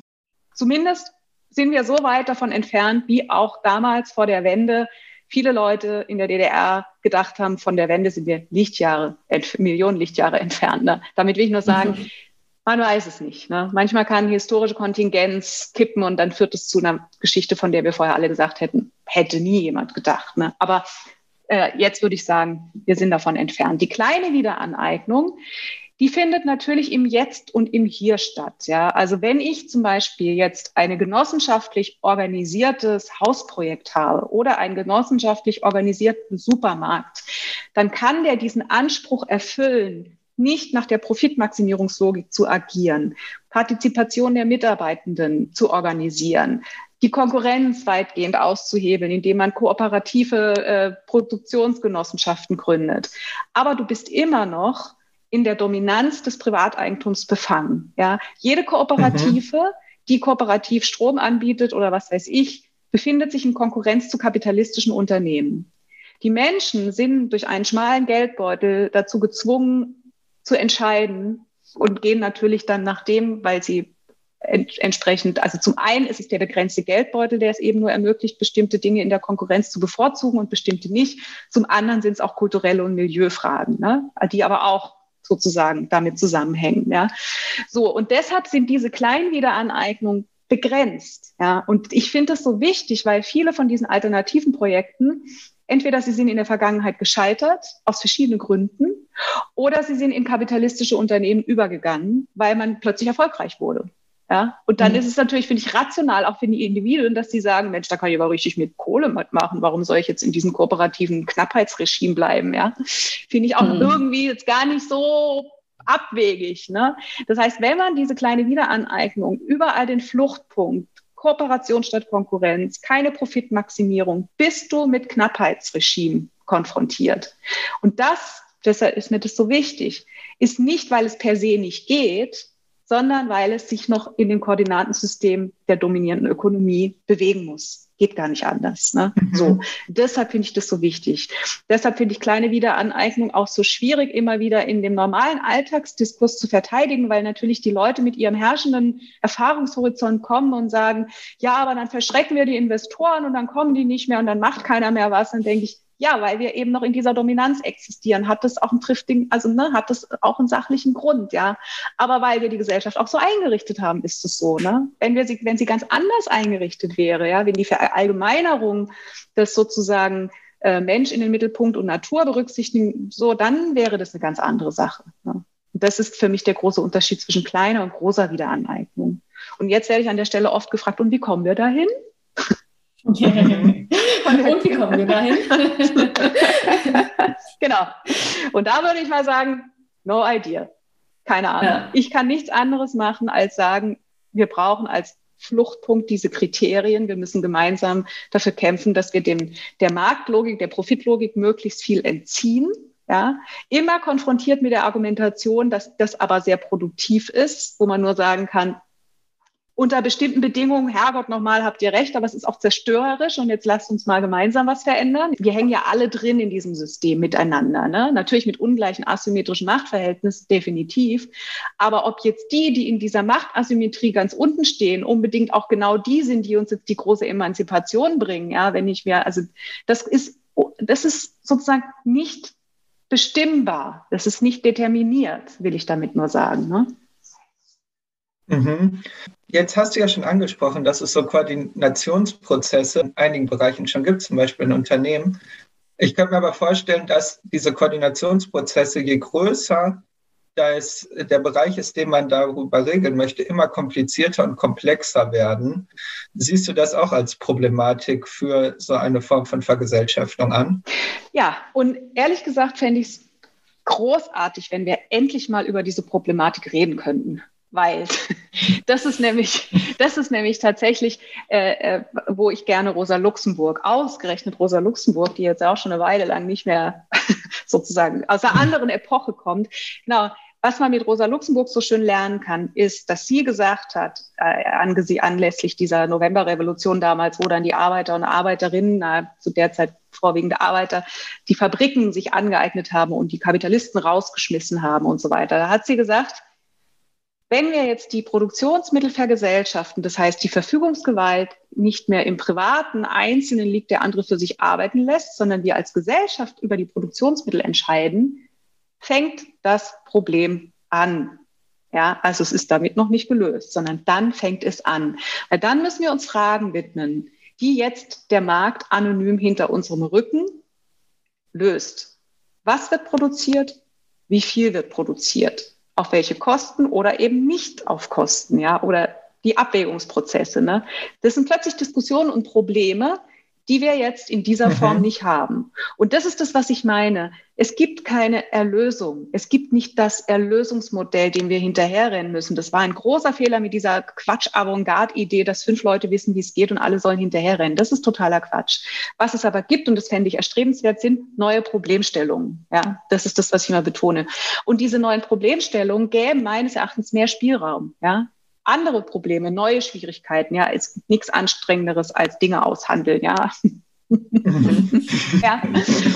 Zumindest sind wir so weit davon entfernt, wie auch damals vor der Wende viele Leute in der DDR gedacht haben, von der Wende sind wir Lichtjahre, Millionen Lichtjahre entfernt. Ne? Damit will ich nur sagen, mhm. man weiß es nicht. Ne? Manchmal kann historische Kontingenz kippen und dann führt es zu einer Geschichte, von der wir vorher alle gesagt hätten, hätte nie jemand gedacht. Ne? Aber äh, jetzt würde ich sagen, wir sind davon entfernt. Die kleine Wiederaneignung die findet natürlich im Jetzt und im Hier statt. Ja, also wenn ich zum Beispiel jetzt eine genossenschaftlich organisiertes Hausprojekt habe oder einen genossenschaftlich organisierten Supermarkt, dann kann der diesen Anspruch erfüllen, nicht nach der Profitmaximierungslogik zu agieren, Partizipation der Mitarbeitenden zu organisieren, die Konkurrenz weitgehend auszuhebeln, indem man kooperative äh, Produktionsgenossenschaften gründet. Aber du bist immer noch in der Dominanz des Privateigentums befangen. Ja, jede Kooperative, mhm. die kooperativ Strom anbietet oder was weiß ich, befindet sich in Konkurrenz zu kapitalistischen Unternehmen. Die Menschen sind durch einen schmalen Geldbeutel dazu gezwungen zu entscheiden und gehen natürlich dann nach dem, weil sie entsprechend, also zum einen ist es der begrenzte Geldbeutel, der es eben nur ermöglicht, bestimmte Dinge in der Konkurrenz zu bevorzugen und bestimmte nicht. Zum anderen sind es auch kulturelle und Milieufragen, ne, die aber auch sozusagen damit zusammenhängen. Ja. So, und deshalb sind diese kleinen Wiederaneignungen begrenzt. Ja. Und ich finde das so wichtig, weil viele von diesen alternativen Projekten entweder sie sind in der Vergangenheit gescheitert, aus verschiedenen Gründen, oder sie sind in kapitalistische Unternehmen übergegangen, weil man plötzlich erfolgreich wurde. Ja, und dann mhm. ist es natürlich, finde ich, rational, auch für die Individuen, dass sie sagen, Mensch, da kann ich aber richtig mit Kohle mitmachen. Warum soll ich jetzt in diesem kooperativen Knappheitsregime bleiben? Ja, finde ich auch mhm. irgendwie jetzt gar nicht so abwegig. Ne? Das heißt, wenn man diese kleine Wiederaneignung überall den Fluchtpunkt Kooperation statt Konkurrenz, keine Profitmaximierung, bist du mit Knappheitsregime konfrontiert. Und das, deshalb ist mir das so wichtig, ist nicht, weil es per se nicht geht, sondern weil es sich noch in dem Koordinatensystem der dominierenden Ökonomie bewegen muss. Geht gar nicht anders. Ne? Mhm. So, deshalb finde ich das so wichtig. Deshalb finde ich kleine Wiederaneignung auch so schwierig, immer wieder in dem normalen Alltagsdiskurs zu verteidigen, weil natürlich die Leute mit ihrem herrschenden Erfahrungshorizont kommen und sagen, ja, aber dann verschrecken wir die Investoren und dann kommen die nicht mehr und dann macht keiner mehr was. Dann denke ich, ja, weil wir eben noch in dieser Dominanz existieren, hat das auch einen triftigen, also ne, hat das auch einen sachlichen Grund, ja. Aber weil wir die Gesellschaft auch so eingerichtet haben, ist es so, ne? Wenn wir sie, wenn sie ganz anders eingerichtet wäre, ja, wenn die Verallgemeinerung des sozusagen äh, Mensch in den Mittelpunkt und Natur berücksichtigen, so, dann wäre das eine ganz andere Sache. Ne? Das ist für mich der große Unterschied zwischen kleiner und großer Wiederaneignung. Und jetzt werde ich an der Stelle oft gefragt, und wie kommen wir dahin? Und wie kommen wir dahin? genau. Und da würde ich mal sagen, no idea. Keine Ahnung. Ja. Ich kann nichts anderes machen, als sagen, wir brauchen als Fluchtpunkt diese Kriterien. Wir müssen gemeinsam dafür kämpfen, dass wir dem, der Marktlogik, der Profitlogik möglichst viel entziehen. Ja, immer konfrontiert mit der Argumentation, dass das aber sehr produktiv ist, wo man nur sagen kann, unter bestimmten Bedingungen, Herrgott, nochmal habt ihr recht, aber es ist auch zerstörerisch und jetzt lasst uns mal gemeinsam was verändern. Wir hängen ja alle drin in diesem System miteinander. Ne? Natürlich mit ungleichen asymmetrischen Machtverhältnissen, definitiv. Aber ob jetzt die, die in dieser Machtasymmetrie ganz unten stehen, unbedingt auch genau die sind, die uns jetzt die große Emanzipation bringen, ja, wenn ich mir, also das ist, das ist sozusagen nicht bestimmbar. Das ist nicht determiniert, will ich damit nur sagen. Ne? Mhm. Jetzt hast du ja schon angesprochen, dass es so Koordinationsprozesse in einigen Bereichen schon gibt, zum Beispiel in Unternehmen. Ich könnte mir aber vorstellen, dass diese Koordinationsprozesse, je größer das, der Bereich ist, den man darüber regeln möchte, immer komplizierter und komplexer werden. Siehst du das auch als Problematik für so eine Form von Vergesellschaftung an? Ja, und ehrlich gesagt fände ich es großartig, wenn wir endlich mal über diese Problematik reden könnten weil das ist nämlich, das ist nämlich tatsächlich, äh, äh, wo ich gerne Rosa Luxemburg, ausgerechnet Rosa Luxemburg, die jetzt auch schon eine Weile lang nicht mehr sozusagen aus einer anderen Epoche kommt. Genau. Was man mit Rosa Luxemburg so schön lernen kann, ist, dass sie gesagt hat, äh, anlässlich dieser Novemberrevolution damals, wo dann die Arbeiter und Arbeiterinnen, äh, zu der Zeit vorwiegend Arbeiter, die Fabriken sich angeeignet haben und die Kapitalisten rausgeschmissen haben und so weiter. Da hat sie gesagt, wenn wir jetzt die Produktionsmittel vergesellschaften, das heißt die Verfügungsgewalt nicht mehr im privaten Einzelnen liegt, der andere für sich arbeiten lässt, sondern wir als Gesellschaft über die Produktionsmittel entscheiden, fängt das Problem an. Ja, also es ist damit noch nicht gelöst, sondern dann fängt es an. Weil dann müssen wir uns Fragen widmen, die jetzt der Markt anonym hinter unserem Rücken löst. Was wird produziert? Wie viel wird produziert? Auf welche Kosten oder eben nicht auf Kosten, ja, oder die Abwägungsprozesse. Ne? Das sind plötzlich Diskussionen und Probleme, die wir jetzt in dieser Form mhm. nicht haben. Und das ist das, was ich meine. Es gibt keine Erlösung. Es gibt nicht das Erlösungsmodell, dem wir hinterherrennen müssen. Das war ein großer Fehler mit dieser Quatsch-Avantgarde-Idee, dass fünf Leute wissen, wie es geht und alle sollen hinterherrennen. Das ist totaler Quatsch. Was es aber gibt, und das fände ich erstrebenswert, sind neue Problemstellungen. Ja, das ist das, was ich immer betone. Und diese neuen Problemstellungen gäben meines Erachtens mehr Spielraum. Ja, andere Probleme, neue Schwierigkeiten. Ja, es gibt nichts Anstrengenderes als Dinge aushandeln. Ja. ja.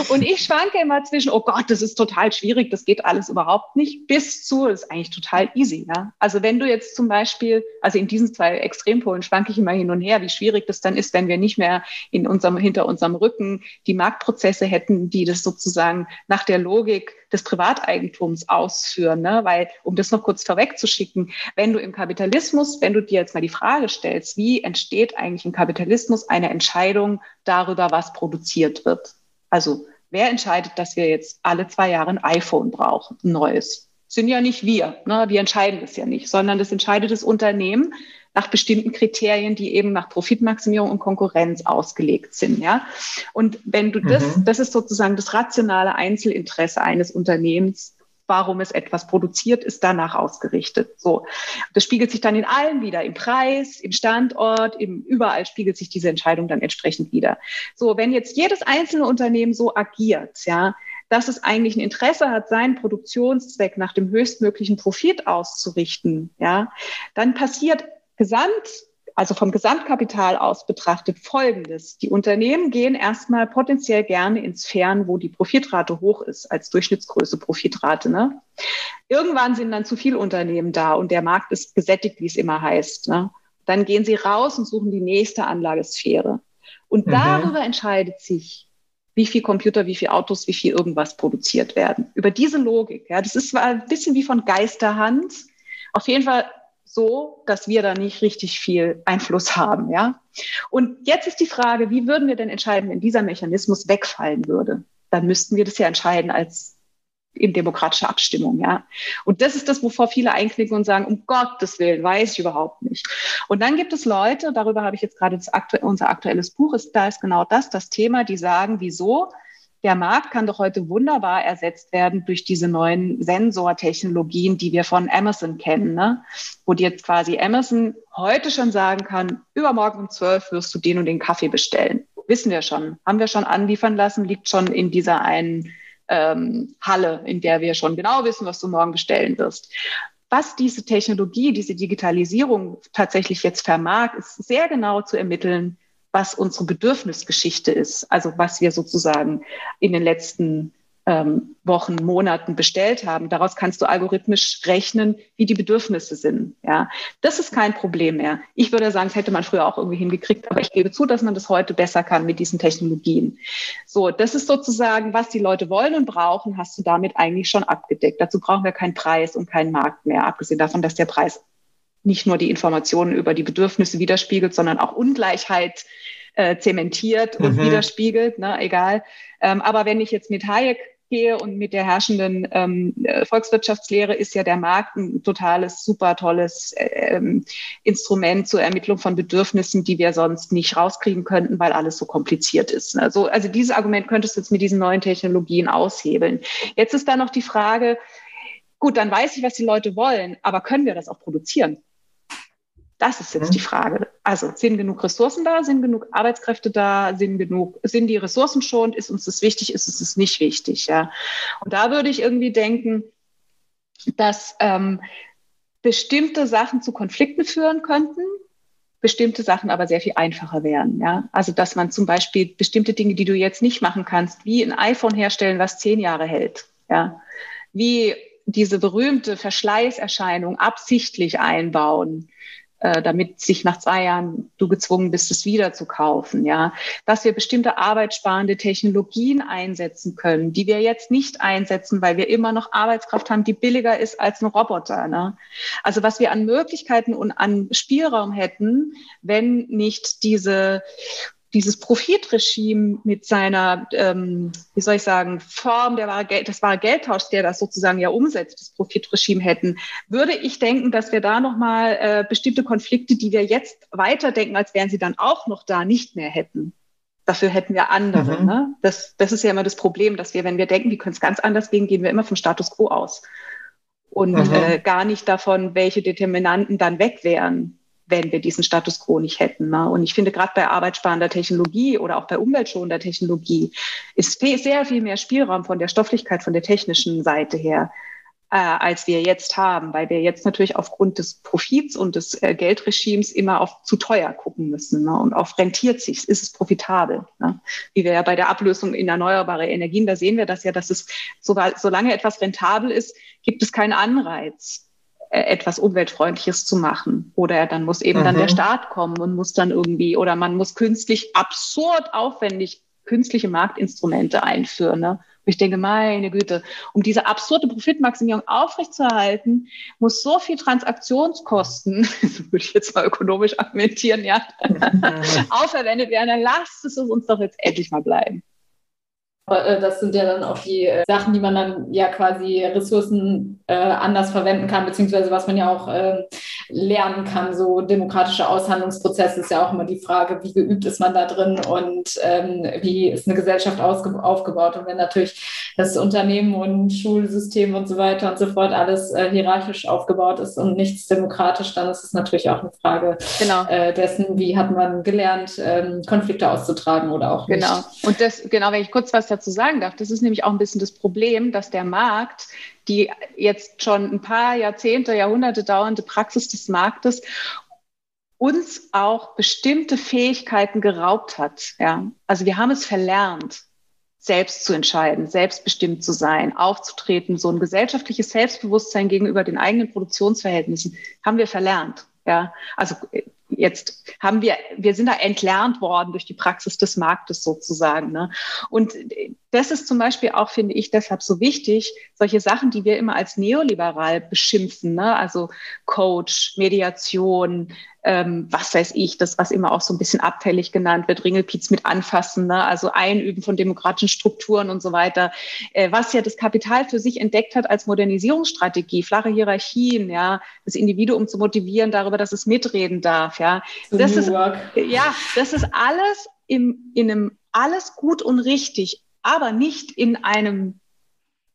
Und ich schwanke immer zwischen, oh Gott, das ist total schwierig, das geht alles überhaupt nicht, bis zu, das ist eigentlich total easy. Ja? Also wenn du jetzt zum Beispiel, also in diesen zwei Extrempolen schwanke ich immer hin und her, wie schwierig das dann ist, wenn wir nicht mehr in unserem, hinter unserem Rücken die Marktprozesse hätten, die das sozusagen nach der Logik des Privateigentums ausführen. Ne? Weil, um das noch kurz vorwegzuschicken, wenn du im Kapitalismus, wenn du dir jetzt mal die Frage stellst, wie entsteht eigentlich im Kapitalismus eine Entscheidung darüber, was produziert wird? Also wer entscheidet, dass wir jetzt alle zwei Jahre ein iPhone brauchen, ein neues? sind ja nicht wir. Ne? Wir entscheiden das ja nicht, sondern das entscheidet das Unternehmen nach bestimmten Kriterien, die eben nach Profitmaximierung und Konkurrenz ausgelegt sind. Ja? Und wenn du das, mhm. das ist sozusagen das rationale Einzelinteresse eines Unternehmens, warum es etwas produziert, ist danach ausgerichtet. So, das spiegelt sich dann in allem wieder, im Preis, im Standort, im überall spiegelt sich diese Entscheidung dann entsprechend wieder. So, wenn jetzt jedes einzelne Unternehmen so agiert, ja, dass es eigentlich ein Interesse hat, seinen Produktionszweck nach dem höchstmöglichen Profit auszurichten, ja, dann passiert gesamt also vom Gesamtkapital aus betrachtet, folgendes. Die Unternehmen gehen erstmal potenziell gerne in Sphären, wo die Profitrate hoch ist, als Durchschnittsgröße Profitrate. Ne? Irgendwann sind dann zu viele Unternehmen da und der Markt ist gesättigt, wie es immer heißt. Ne? Dann gehen sie raus und suchen die nächste Anlagesphäre. Und mhm. darüber entscheidet sich, wie viel Computer, wie viel Autos, wie viel irgendwas produziert werden. Über diese Logik. Ja, das ist zwar ein bisschen wie von Geisterhand. Auf jeden Fall so, dass wir da nicht richtig viel Einfluss haben, ja. Und jetzt ist die Frage, wie würden wir denn entscheiden, wenn dieser Mechanismus wegfallen würde? Dann müssten wir das ja entscheiden als in demokratischer Abstimmung, ja. Und das ist das, wovor viele einknicken und sagen, um Gottes Willen, weiß ich überhaupt nicht. Und dann gibt es Leute, darüber habe ich jetzt gerade aktu unser aktuelles Buch, ist, da ist genau das, das Thema, die sagen, wieso? Der Markt kann doch heute wunderbar ersetzt werden durch diese neuen Sensortechnologien, die wir von Amazon kennen, ne? wo dir jetzt quasi Amazon heute schon sagen kann, übermorgen um zwölf wirst du den und den Kaffee bestellen. Wissen wir schon, haben wir schon anliefern lassen, liegt schon in dieser einen ähm, Halle, in der wir schon genau wissen, was du morgen bestellen wirst. Was diese Technologie, diese Digitalisierung tatsächlich jetzt vermag, ist sehr genau zu ermitteln, was unsere Bedürfnisgeschichte ist, also was wir sozusagen in den letzten ähm, Wochen, Monaten bestellt haben. Daraus kannst du algorithmisch rechnen, wie die Bedürfnisse sind. Ja, das ist kein Problem mehr. Ich würde sagen, das hätte man früher auch irgendwie hingekriegt, aber ich gebe zu, dass man das heute besser kann mit diesen Technologien. So, das ist sozusagen, was die Leute wollen und brauchen, hast du damit eigentlich schon abgedeckt. Dazu brauchen wir keinen Preis und keinen Markt mehr, abgesehen davon, dass der Preis nicht nur die Informationen über die Bedürfnisse widerspiegelt, sondern auch Ungleichheit äh, zementiert und mhm. widerspiegelt, ne, egal. Ähm, aber wenn ich jetzt mit Hayek gehe und mit der herrschenden ähm, äh, Volkswirtschaftslehre ist ja der Markt ein totales, super tolles äh, ähm, Instrument zur Ermittlung von Bedürfnissen, die wir sonst nicht rauskriegen könnten, weil alles so kompliziert ist. Also, also dieses Argument könntest du jetzt mit diesen neuen Technologien aushebeln. Jetzt ist da noch die Frage, gut, dann weiß ich, was die Leute wollen, aber können wir das auch produzieren? Das ist jetzt mhm. die Frage. Also sind genug Ressourcen da, sind genug Arbeitskräfte da, sind genug, sind die Ressourcen schonend, ist uns das wichtig, ist es das nicht wichtig, ja. Und da würde ich irgendwie denken, dass ähm, bestimmte Sachen zu Konflikten führen könnten, bestimmte Sachen aber sehr viel einfacher wären. Ja? Also dass man zum Beispiel bestimmte Dinge, die du jetzt nicht machen kannst, wie ein iPhone herstellen, was zehn Jahre hält, ja? wie diese berühmte Verschleißerscheinung absichtlich einbauen, äh, damit sich nach zwei Jahren du gezwungen bist, es wieder zu kaufen, ja, dass wir bestimmte arbeitssparende Technologien einsetzen können, die wir jetzt nicht einsetzen, weil wir immer noch Arbeitskraft haben, die billiger ist als ein Roboter. Ne? Also was wir an Möglichkeiten und an Spielraum hätten, wenn nicht diese dieses Profitregime mit seiner, ähm, wie soll ich sagen, Form der wahre Geld, des wahre Geldtauschs, der das sozusagen ja umsetzt, das Profitregime hätten, würde ich denken, dass wir da nochmal äh, bestimmte Konflikte, die wir jetzt weiterdenken, als wären sie dann auch noch da, nicht mehr hätten. Dafür hätten wir andere. Mhm. Ne? Das, das ist ja immer das Problem, dass wir, wenn wir denken, wie könnte es ganz anders gehen, gehen wir immer vom Status quo aus und mhm. äh, gar nicht davon, welche Determinanten dann weg wären wenn wir diesen Status quo nicht hätten. Ne? Und ich finde, gerade bei arbeitssparender Technologie oder auch bei umweltschonender Technologie ist sehr viel mehr Spielraum von der Stofflichkeit, von der technischen Seite her, äh, als wir jetzt haben, weil wir jetzt natürlich aufgrund des Profits und des äh, Geldregimes immer auf zu teuer gucken müssen. Ne? Und auf rentiert sich, ist es profitabel. Ne? Wie wir ja bei der Ablösung in erneuerbare Energien, da sehen wir das ja, dass es, solange etwas rentabel ist, gibt es keinen Anreiz etwas umweltfreundliches zu machen. Oder dann muss eben mhm. dann der mhm. Staat kommen und muss dann irgendwie, oder man muss künstlich absurd aufwendig künstliche Marktinstrumente einführen. Ne? Und ich denke, meine Güte, um diese absurde Profitmaximierung aufrechtzuerhalten, muss so viel Transaktionskosten, würde ich jetzt mal ökonomisch argumentieren, ja, aufverwendet werden. Dann lasst es uns doch jetzt endlich mal bleiben. Äh, das sind ja dann auch die äh, Sachen, die man dann ja quasi Ressourcen äh, anders verwenden kann, beziehungsweise was man ja auch äh, lernen kann. So demokratische Aushandlungsprozesse ist ja auch immer die Frage, wie geübt ist man da drin und ähm, wie ist eine Gesellschaft aufgebaut. Und wenn natürlich das Unternehmen und Schulsystem und so weiter und so fort alles äh, hierarchisch aufgebaut ist und nichts demokratisch, dann ist es natürlich auch eine Frage genau. dessen, wie hat man gelernt, ähm, Konflikte auszutragen oder auch nicht. Genau. Und das, genau, wenn ich kurz was dazu sagen darf, das ist nämlich auch ein bisschen das Problem, dass der Markt die jetzt schon ein paar Jahrzehnte, Jahrhunderte dauernde Praxis des Marktes uns auch bestimmte Fähigkeiten geraubt hat. Ja? Also wir haben es verlernt, selbst zu entscheiden, selbstbestimmt zu sein, aufzutreten, so ein gesellschaftliches Selbstbewusstsein gegenüber den eigenen Produktionsverhältnissen haben wir verlernt. Ja, also jetzt haben wir, wir sind da entlernt worden durch die Praxis des Marktes sozusagen. Ne? Und das ist zum Beispiel auch, finde ich, deshalb so wichtig, solche Sachen, die wir immer als neoliberal beschimpfen, ne? also Coach, Mediation, ähm, was weiß ich, das, was immer auch so ein bisschen abfällig genannt wird, Ringelpiez mit anfassen, ne? also Einüben von demokratischen Strukturen und so weiter, äh, was ja das Kapital für sich entdeckt hat als Modernisierungsstrategie, flache Hierarchien, ja, das Individuum zu motivieren darüber, dass es mitreden darf, ja. Das ist, ja, das ist alles im, in einem alles gut und richtig, aber nicht in einem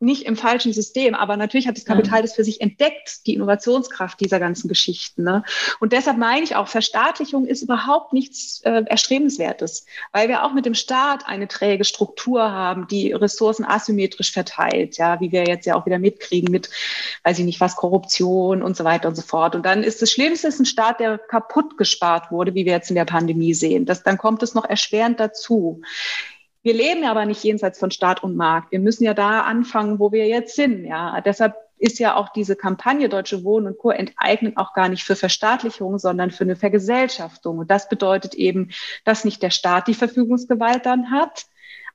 nicht im falschen System, aber natürlich hat das Kapital das für sich entdeckt, die Innovationskraft dieser ganzen Geschichten. Ne? Und deshalb meine ich auch, Verstaatlichung ist überhaupt nichts äh, Erstrebenswertes, weil wir auch mit dem Staat eine träge Struktur haben, die Ressourcen asymmetrisch verteilt, ja, wie wir jetzt ja auch wieder mitkriegen mit, weiß ich nicht was, Korruption und so weiter und so fort. Und dann ist das Schlimmste ist ein Staat, der kaputt gespart wurde, wie wir jetzt in der Pandemie sehen. Das, dann kommt es noch erschwerend dazu. Wir leben ja aber nicht jenseits von Staat und Markt. Wir müssen ja da anfangen, wo wir jetzt sind. Ja, deshalb ist ja auch diese Kampagne Deutsche Wohnen und Co. enteignen auch gar nicht für Verstaatlichung, sondern für eine Vergesellschaftung. Und das bedeutet eben, dass nicht der Staat die Verfügungsgewalt dann hat,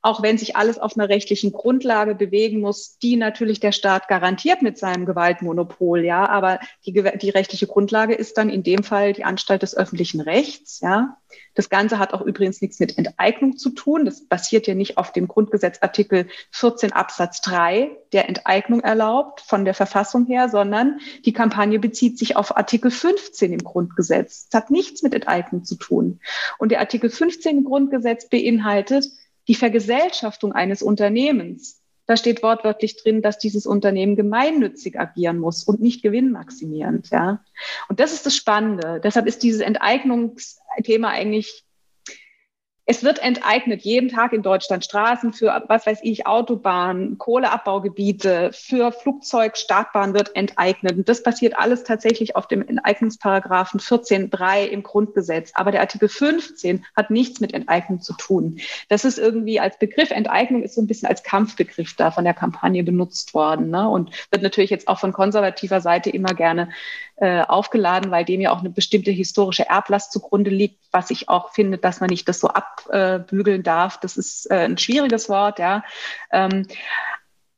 auch wenn sich alles auf einer rechtlichen Grundlage bewegen muss, die natürlich der Staat garantiert mit seinem Gewaltmonopol, ja, aber die, die rechtliche Grundlage ist dann in dem Fall die Anstalt des öffentlichen Rechts, ja. Das Ganze hat auch übrigens nichts mit Enteignung zu tun. Das basiert ja nicht auf dem Grundgesetz Artikel 14 Absatz 3, der Enteignung erlaubt von der Verfassung her, sondern die Kampagne bezieht sich auf Artikel 15 im Grundgesetz. Das hat nichts mit Enteignung zu tun. Und der Artikel 15 im Grundgesetz beinhaltet, die Vergesellschaftung eines Unternehmens, da steht wortwörtlich drin, dass dieses Unternehmen gemeinnützig agieren muss und nicht gewinnmaximierend. Ja. Und das ist das Spannende. Deshalb ist dieses Enteignungsthema eigentlich es wird enteignet jeden Tag in Deutschland Straßen für, was weiß ich, Autobahnen, Kohleabbaugebiete, für Flugzeugstartbahnen wird enteignet. Und das passiert alles tatsächlich auf dem Enteignungsparagraphen 14.3 im Grundgesetz. Aber der Artikel 15 hat nichts mit Enteignung zu tun. Das ist irgendwie als Begriff, Enteignung ist so ein bisschen als Kampfbegriff da von der Kampagne benutzt worden. Ne? Und wird natürlich jetzt auch von konservativer Seite immer gerne äh, aufgeladen, weil dem ja auch eine bestimmte historische Erblast zugrunde liegt, was ich auch finde, dass man nicht das so abbügeln darf. Das ist äh, ein schwieriges Wort, ja. Ähm,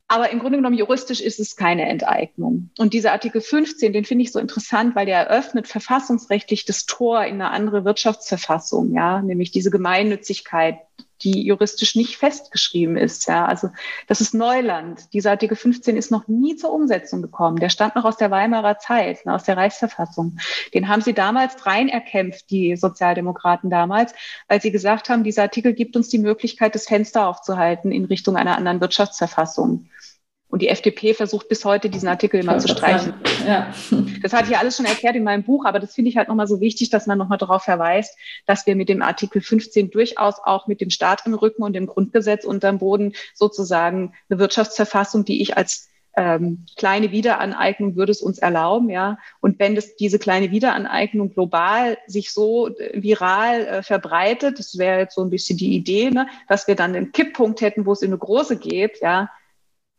aber im Grunde genommen juristisch ist es keine Enteignung. Und dieser Artikel 15, den finde ich so interessant, weil der eröffnet verfassungsrechtlich das Tor in eine andere Wirtschaftsverfassung, ja, nämlich diese Gemeinnützigkeit, die juristisch nicht festgeschrieben ist. Ja, also das ist Neuland. Dieser Artikel 15 ist noch nie zur Umsetzung gekommen. Der stammt noch aus der Weimarer Zeit, ne, aus der Reichsverfassung. Den haben sie damals rein erkämpft, die Sozialdemokraten damals, weil sie gesagt haben, dieser Artikel gibt uns die Möglichkeit, das Fenster aufzuhalten in Richtung einer anderen Wirtschaftsverfassung. Und die FDP versucht bis heute, diesen Artikel immer zu streichen. Ja. Das hatte ich ja alles schon erklärt in meinem Buch, aber das finde ich halt nochmal so wichtig, dass man nochmal darauf verweist, dass wir mit dem Artikel 15 durchaus auch mit dem Staat im Rücken und dem Grundgesetz unterm Boden sozusagen eine Wirtschaftsverfassung, die ich als ähm, kleine Wiederaneignung würde es uns erlauben, ja. Und wenn das, diese kleine Wiederaneignung global sich so äh, viral äh, verbreitet, das wäre jetzt so ein bisschen die Idee, ne, dass wir dann einen Kipppunkt hätten, wo es in eine große geht, ja,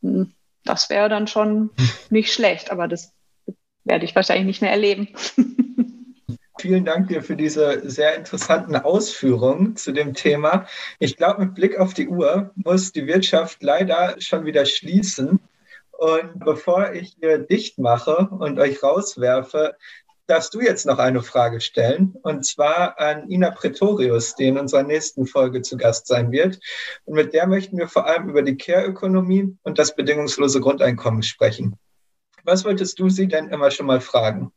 hm, das wäre dann schon nicht schlecht, aber das werde ich wahrscheinlich nicht mehr erleben. Vielen Dank dir für diese sehr interessanten Ausführungen zu dem Thema. Ich glaube, mit Blick auf die Uhr muss die Wirtschaft leider schon wieder schließen. Und bevor ich hier dicht mache und euch rauswerfe, darfst du jetzt noch eine Frage stellen, und zwar an Ina Pretorius, die in unserer nächsten Folge zu Gast sein wird. Und mit der möchten wir vor allem über die Care-Ökonomie und das bedingungslose Grundeinkommen sprechen. Was wolltest du sie denn immer schon mal fragen?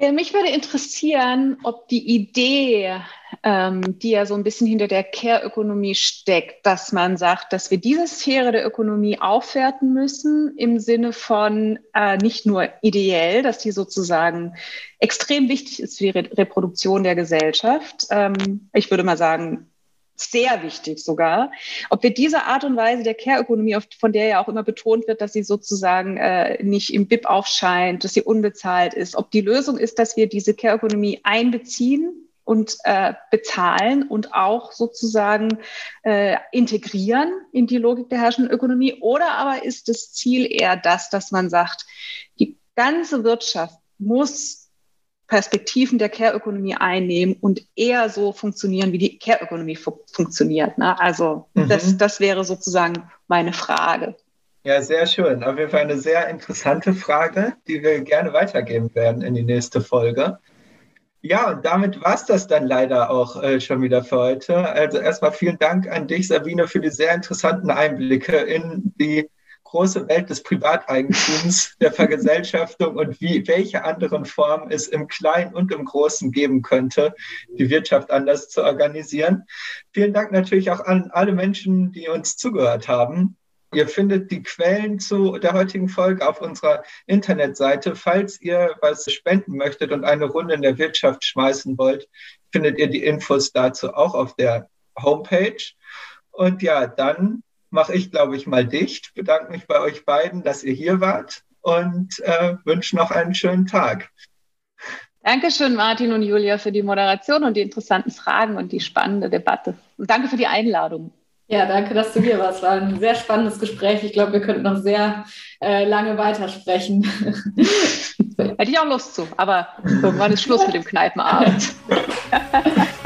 Mich würde interessieren, ob die Idee, ähm, die ja so ein bisschen hinter der Care-Ökonomie steckt, dass man sagt, dass wir diese Sphäre der Ökonomie aufwerten müssen im Sinne von äh, nicht nur ideell, dass die sozusagen extrem wichtig ist für die Re Reproduktion der Gesellschaft. Ähm, ich würde mal sagen, sehr wichtig sogar, ob wir diese Art und Weise der Care-Ökonomie, von der ja auch immer betont wird, dass sie sozusagen äh, nicht im BIP aufscheint, dass sie unbezahlt ist, ob die Lösung ist, dass wir diese Care-Ökonomie einbeziehen und äh, bezahlen und auch sozusagen äh, integrieren in die Logik der herrschenden Ökonomie? Oder aber ist das Ziel eher das, dass man sagt, die ganze Wirtschaft muss Perspektiven der Care-Ökonomie einnehmen und eher so funktionieren, wie die Care-Ökonomie fu funktioniert. Ne? Also mhm. das, das wäre sozusagen meine Frage. Ja, sehr schön. Auf jeden Fall eine sehr interessante Frage, die wir gerne weitergeben werden in die nächste Folge. Ja, und damit war es das dann leider auch äh, schon wieder für heute. Also erstmal vielen Dank an dich, Sabine, für die sehr interessanten Einblicke in die große Welt des Privateigentums, der Vergesellschaftung und wie, welche anderen Formen es im Kleinen und im Großen geben könnte, die Wirtschaft anders zu organisieren. Vielen Dank natürlich auch an alle Menschen, die uns zugehört haben. Ihr findet die Quellen zu der heutigen Folge auf unserer Internetseite. Falls ihr was spenden möchtet und eine Runde in der Wirtschaft schmeißen wollt, findet ihr die Infos dazu auch auf der Homepage. Und ja, dann mache ich, glaube ich, mal dicht. Bedanke mich bei euch beiden, dass ihr hier wart und äh, wünsche noch einen schönen Tag. Dankeschön, Martin und Julia, für die Moderation und die interessanten Fragen und die spannende Debatte. Und danke für die Einladung. Ja, danke, dass du hier warst. War ein sehr spannendes Gespräch. Ich glaube, wir könnten noch sehr äh, lange weitersprechen. Hätte ich auch Lust zu, aber irgendwann ist Schluss mit dem Kneipenabend.